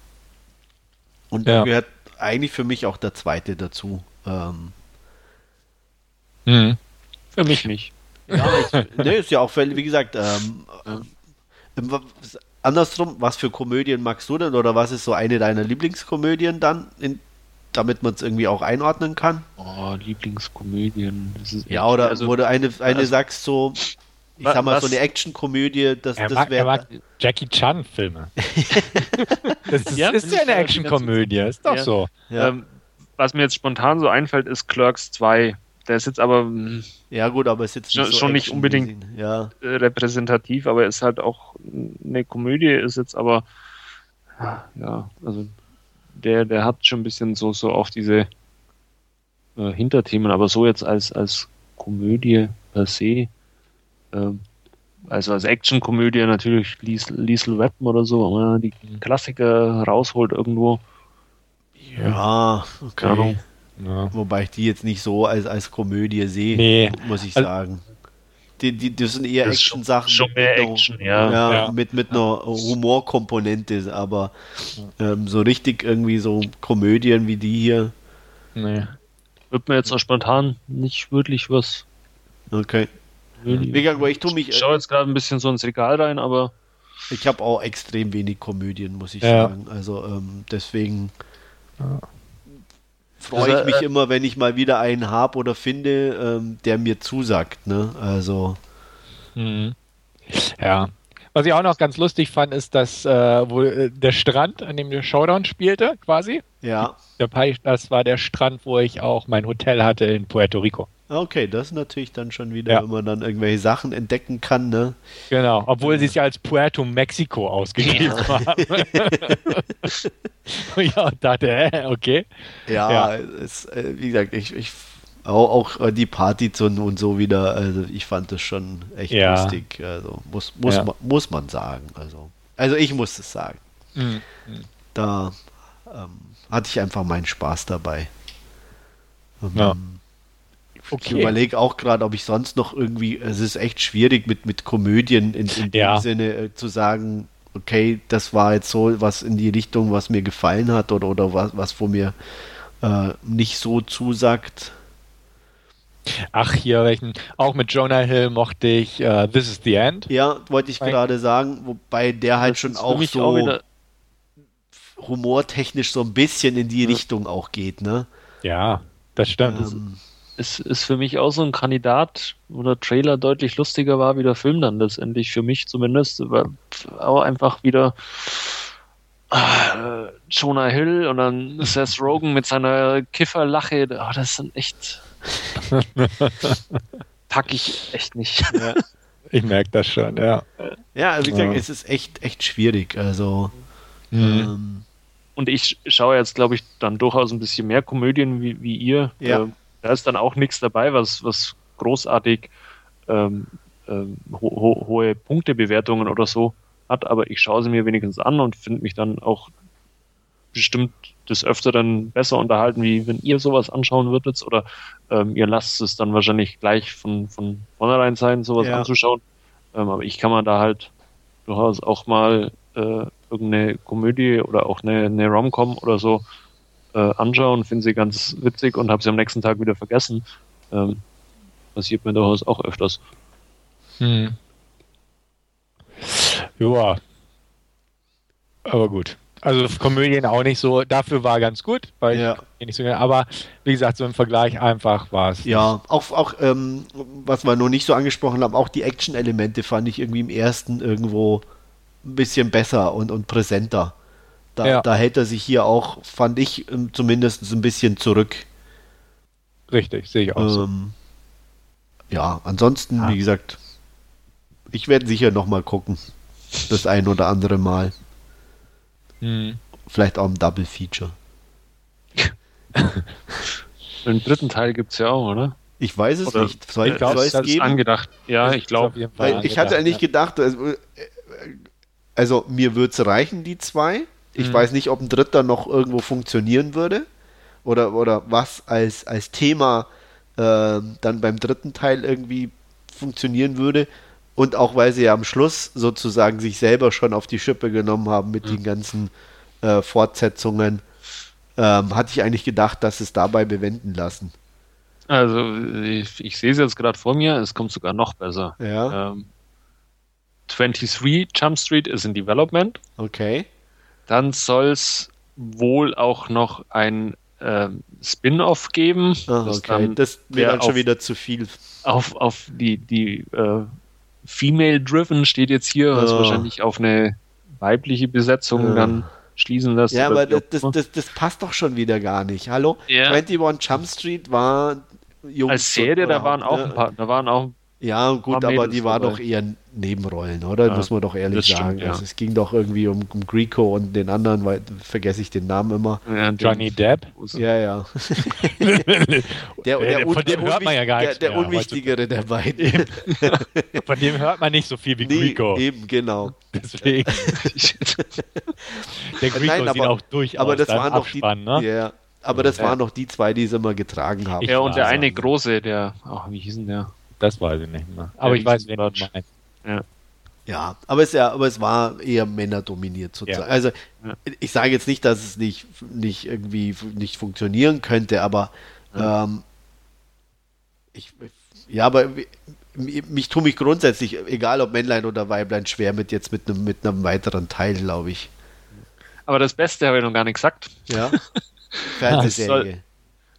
Und da Ja. gehört eigentlich für mich auch der zweite dazu. Ähm, Mhm. Für mich nicht. ja, ich, ne, ist ja auch, wie gesagt, ähm, ähm, andersrum, was für Komödien magst du denn oder was ist so eine deiner Lieblingskomödien dann, in, damit man es irgendwie auch einordnen kann? Oh, Lieblingskomödien. Das ist Ja, oder also, wo du eine, eine also- sagst so, ich Wa- sag mal, so was- eine Actionkomödie, das, Er, das er wäre. mag Jackie Chan-Filme. das ist, Ja, ist ja eine Actionkomödie, ist doch Ja. so. Ja. ähm, was mir jetzt spontan so einfällt, ist Clerks 2. Der ist jetzt aber mh, ja, gut, aber ist jetzt Schon- nicht so schon nicht unbedingt. Ja, äh, repräsentativ, aber ist halt auch eine Komödie, ist jetzt aber ja, also der, der hat schon ein bisschen so, so auch diese äh, Hinterthemen, aber so jetzt als, als Komödie per se, ähm, also als Actionkomödie natürlich Lies, Liesel Weapon oder so, aber die Klassiker rausholt irgendwo. ja, Keine Ahnung. okay. Ja. Wobei ich die jetzt nicht so als, als Komödie sehe, Nee. muss ich Also- sagen. die, die, das sind eher Action-Sachen. Schon mehr Action, ja. ja, Ja. Mit, mit einer Humorkomponente, aber ähm, so richtig irgendwie so Komödien wie die hier. Nee. Wird mir jetzt auch spontan nicht wirklich was. Okay. Wie gesagt, ich tue mich, Ich schaue jetzt gerade ein bisschen so ins Regal rein, aber ich habe auch extrem wenig Komödien, muss ich Ja. sagen. Also ähm, deswegen freue Also, ich mich äh, immer, wenn ich mal wieder einen habe oder finde, ähm, der mir zusagt. Ne? Also Mhm. Ja. Was ich auch noch ganz lustig fand, ist, dass äh, wo, äh, der Strand, an dem der Showdown spielte, quasi, ja, der das war der Strand, wo ich auch mein Hotel hatte in Puerto Rico. okay, das ist natürlich dann schon wieder, Ja. wenn man dann irgendwelche Sachen entdecken kann. Ne? Genau, obwohl sie es ja als Puerto Mexico ausgegeben haben. Und ja, und dachte, äh, okay. Ja, Ja. Es, äh, wie gesagt, ich, ich auch, auch äh, die Party und, und so wieder, also ich fand das schon echt Ja. lustig. Also muss, muss, Ja. man, muss man sagen. Also, also ich muss es sagen. Mhm. Da ähm, hatte ich einfach meinen Spaß dabei. Ähm, Ja. Ich Okay. überlege auch gerade, ob ich sonst noch irgendwie, es ist echt schwierig mit, mit Komödien in, in dem Ja. Sinne äh, zu sagen, okay, das war jetzt so was in die Richtung, was mir gefallen hat oder, oder was, was wo mir äh, nicht so zusagt. Ach, hier welchen. Auch mit Jonah Hill mochte ich äh, This is the End. Ja, wollte ich gerade sagen, wobei der halt das schon auch so auch wieder- humortechnisch so ein bisschen in die Richtung auch geht, ne? Ja, das stimmt. Ähm, es ist für mich auch so ein Kandidat, wo der Trailer deutlich lustiger war wie der Film dann letztendlich, für mich zumindest, aber auch einfach wieder äh, Jonah Hill und dann Seth Rogen mit seiner Kifferlache, oh, das sind echt pack ich echt nicht. Ich merke das schon, ja. ja, also wie gesagt, Ja. es ist echt, echt schwierig. Also Mhm. ähm, Und ich schaue jetzt, glaube ich, dann durchaus ein bisschen mehr Komödien wie, wie ihr. Ja. Ähm, da ist dann auch nichts dabei, was, was großartig ähm, ähm, ho ho hohe Punktebewertungen oder so hat, aber ich schaue sie mir wenigstens an und finde mich dann auch bestimmt des Öfteren besser unterhalten, wie wenn ihr sowas anschauen würdet oder ähm, ihr lasst es dann wahrscheinlich gleich von, von vornherein sein, sowas Ja. anzuschauen. Ähm, aber ich kann man da halt durchaus auch mal äh, irgendeine Komödie oder auch eine, eine Rom-Com oder so äh, anschauen, finde sie ganz witzig und habe sie am nächsten Tag wieder vergessen. Ähm, passiert mir durchaus auch öfters. Hm. Ja. Aber gut. Also Komödien auch nicht so, dafür war ganz gut, weil Ja. ich nicht so gerne, aber wie gesagt, so im Vergleich einfach war es. Ja, auch, auch ähm, was wir noch nicht so angesprochen haben, auch die Action-Elemente fand ich irgendwie im ersten irgendwo ein bisschen besser und, und präsenter. Da, Ja. da hält er sich hier auch, fand ich ähm, zumindest ein bisschen zurück. Richtig, sehe ich auch so. Ähm, ja, ansonsten, Ja. wie gesagt, ich werde sicher noch mal gucken. Das ein oder andere Mal. Hm. Vielleicht auch im Double Feature. Den dritten Teil gibt es ja auch, oder? Ich weiß es Oder- nicht. Soll, Ich glaub, soll es geben? angedacht. Ja, ich glaube. ich hatte eigentlich gedacht, also, äh, also mir würde es reichen, die zwei. Ich Mhm. weiß nicht, ob ein dritter noch irgendwo funktionieren würde. Oder, oder was als, als Thema ähm, dann beim dritten Teil irgendwie funktionieren würde. Und auch weil sie ja am Schluss sozusagen sich selber schon auf die Schippe genommen haben mit den ganzen äh, Fortsetzungen, ähm, hatte ich eigentlich gedacht, dass es dabei bewenden lassen. Also, ich, ich sehe es jetzt gerade vor mir, es kommt sogar noch besser. Ja, Ähm, 23 Jump Street ist in Development. okay. Dann soll es wohl auch noch ein ähm, Spin-off geben, das okay. Das wäre dann schon wieder zu viel. auf, auf die, die äh, Female-Driven steht jetzt hier, was Ah. wahrscheinlich auf eine weibliche Besetzung Ah. dann schließen lässt. Ja, aber das, das, das, das passt doch schon wieder gar nicht. Hallo? Ja. 21 Jump Street war Jungs Als Serie, da waren auch ne? ein paar, da waren auch Ja, gut, paar aber die waren dabei. doch eher Nebenrollen, oder? Ja, Muss man doch ehrlich das stimmt, sagen. ja. Also es ging doch irgendwie um, um Greco und den anderen, weil vergesse ich den Namen immer. ja, Johnny Depp. Ja, ja. Der, Äh, von dem hört man ja gar der, nichts der mehr unwichtigere der beiden. Von dem hört man nicht so viel wie Nee, Greco. eben, genau. Deswegen. Der Greco Nein, sieht aber- auch durchaus Aber das waren doch die, Abspann, ne? ja, aber das Ja. waren doch die zwei, die sie immer getragen haben. Ja, und der eine große, der, ach, wie hieß denn der? Das weiß ich nicht mehr. Aber ich weiß, wen du meinst. Ja, aber es, ja, aber es war eher männerdominiert sozusagen. Ja. Also Ja. ich sage jetzt nicht, dass es nicht, nicht irgendwie nicht funktionieren könnte, aber ähm, ich, ja, aber mich, mich tue mich grundsätzlich, egal ob Männlein oder Weiblein, schwer mit jetzt mit einem mit einem weiteren Teil, glaube ich. Aber das Beste habe ich noch gar nicht gesagt. Ja. Fernsehserie.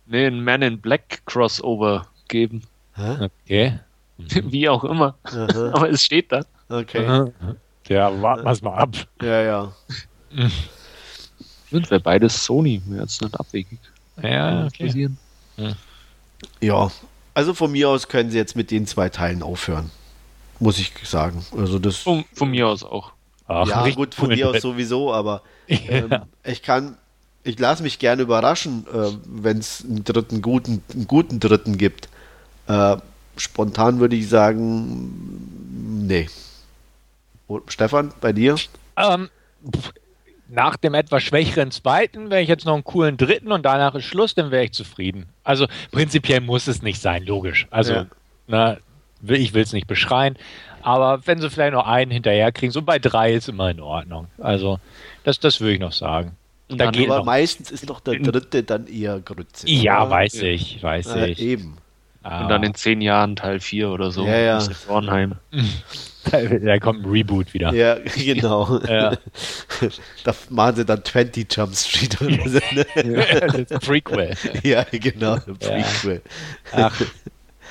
Nee, ein Man in Black Crossover geben. Hä? Okay. Wie auch immer. Aha, Aber es steht da. okay. Ja, warten wir es mal ab. Ja, ja. Sind wir beides Sony, mir jetzt nicht abwegig. Ja, okay. Passieren. Ja. Also von mir aus können sie jetzt mit den zwei Teilen aufhören. Muss ich sagen. Also das. Von, von mir aus auch. Ach, ja, gut, von mir aus sowieso, aber ähm, Ja. ich kann, ich lasse mich gerne überraschen, äh, wenn es einen dritten guten, einen guten dritten gibt. Äh, spontan würde ich sagen, nee. Stefan, bei dir? Ähm, nach dem etwas schwächeren zweiten wäre ich jetzt noch einen coolen dritten und danach ist Schluss, dann wäre ich zufrieden. Also prinzipiell muss es nicht sein, logisch. Also, Ja. na, will, ich will es nicht beschreien, aber wenn sie vielleicht noch einen hinterher kriegen, so bei drei ist immer in Ordnung. Also, das, das würde ich noch sagen. Da geht Aber noch. meistens ist doch der dritte dann eher Grütze. Ja, weiß ich, weiß Äh, ich. eben. Ah, Und dann in zehn Jahren Teil 4 oder so. Ja, ja. Aus Vornheim. da, kommt ein Reboot wieder. Ja, genau. Ja. da machen sie dann 20 Jump Street oder so. Ne? das ist ein Prequel. ja, genau. Prequel. Ach,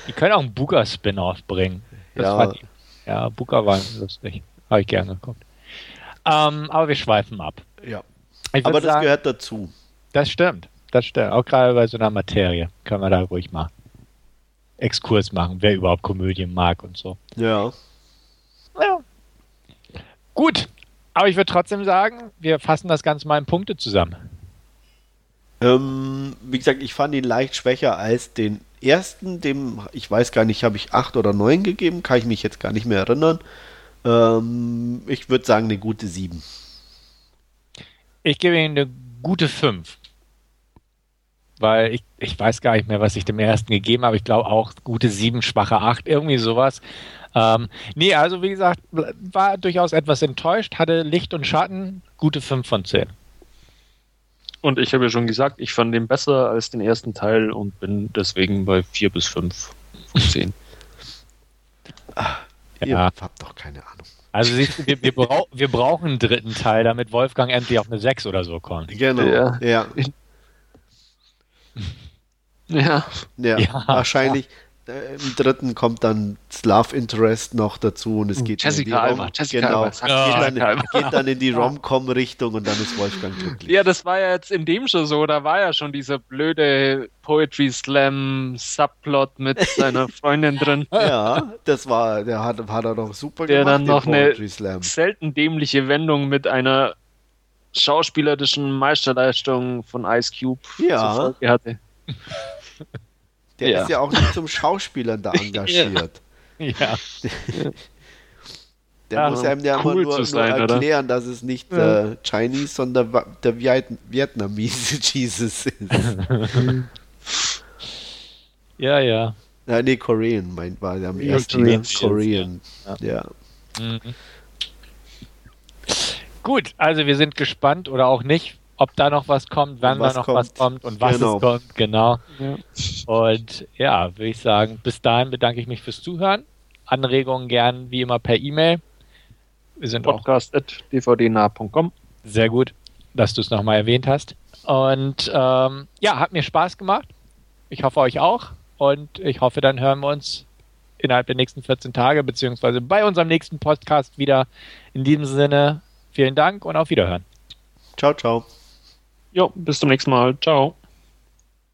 die können auch einen Booker-Spin-Off bringen. Das Ja. fand ich, ja, Booker war lustig. Habe ich gerne geguckt. Ähm, aber wir schweifen ab. Ja. Aber das sagen, gehört dazu. das stimmt. Das stimmt. Auch gerade bei so einer Materie können wir da ruhig mal Exkurs machen, wer überhaupt Komödien mag und so. Ja. Ja. Gut. Aber ich würde trotzdem sagen, wir fassen das Ganze mal in Punkte zusammen. Ähm, wie gesagt, ich fand ihn leicht schwächer als den ersten. Dem, ich weiß gar nicht, habe ich acht oder neun gegeben, kann ich mich jetzt gar nicht mehr erinnern. Ähm, ich würde sagen, eine gute sieben. Ich gebe ihm eine gute 5. Weil ich, ich weiß gar nicht mehr, was ich dem ersten gegeben habe. Ich glaube auch gute 7, schwache 8, irgendwie sowas. Ähm, nee, also wie gesagt, war durchaus etwas enttäuscht, hatte Licht und Schatten, gute 5 von 10. Und ich habe ja schon gesagt, ich fand den besser als den ersten Teil und bin deswegen bei 4 bis 5 von 10. Ihr Ja, habt doch keine Ahnung. also siehst du, wir, wir, brau wir brauchen einen dritten Teil, damit Wolfgang endlich auf eine 6 oder so kommt. Genau. Ja. Ja. Ja. Ja, Ja. wahrscheinlich. Äh, Im dritten kommt dann das Love Interest noch dazu und es geht Jessica dann in die Alba, Jessica genau, Alba, geht, dann, Alba. geht dann in die Rom-Com-Richtung und dann ist Wolfgang glücklich. Ja, das war ja jetzt in dem schon so. Da war ja schon dieser blöde Poetry Slam Subplot mit seiner Freundin drin. Ja, das war, der hat, hat er doch super Der gemacht, dann noch eine- Poetry Slam. Selten dämliche Wendung mit einer schauspielerischen Meisterleistung von Ice Cube Ja. hatte. Der Ja. ist ja auch nicht zum Schauspielern da engagiert. Ja, Der Ja, muss einem ja cool immer nur, sein, nur oder? erklären, dass es nicht äh, Chinese, sondern der Viet Vietnamese Jesus ist. ja, ja. Ja, nee, Korean meint war der am ersten. Korean. Korean. Ja. Ja. Mhm. Gut, also wir sind gespannt oder auch nicht, ob da noch was kommt, wann was da noch kommt. was kommt und was Genau. es kommt, genau. Ja. Und ja, würde ich sagen, bis dahin bedanke ich mich fürs Zuhören. Anregungen gern wie immer per E-Mail. Wir sind auch Podcast.dvdnah.com. sehr gut, dass du es nochmal erwähnt hast. Und ähm, ja, hat mir Spaß gemacht. Ich hoffe euch auch. Und ich hoffe, dann hören wir uns innerhalb der nächsten 14 Tage, beziehungsweise bei unserem nächsten Podcast wieder. In diesem Sinne, vielen Dank und auf Wiederhören. Ciao, ciao. Jo, bis zum nächsten Mal. Ciao.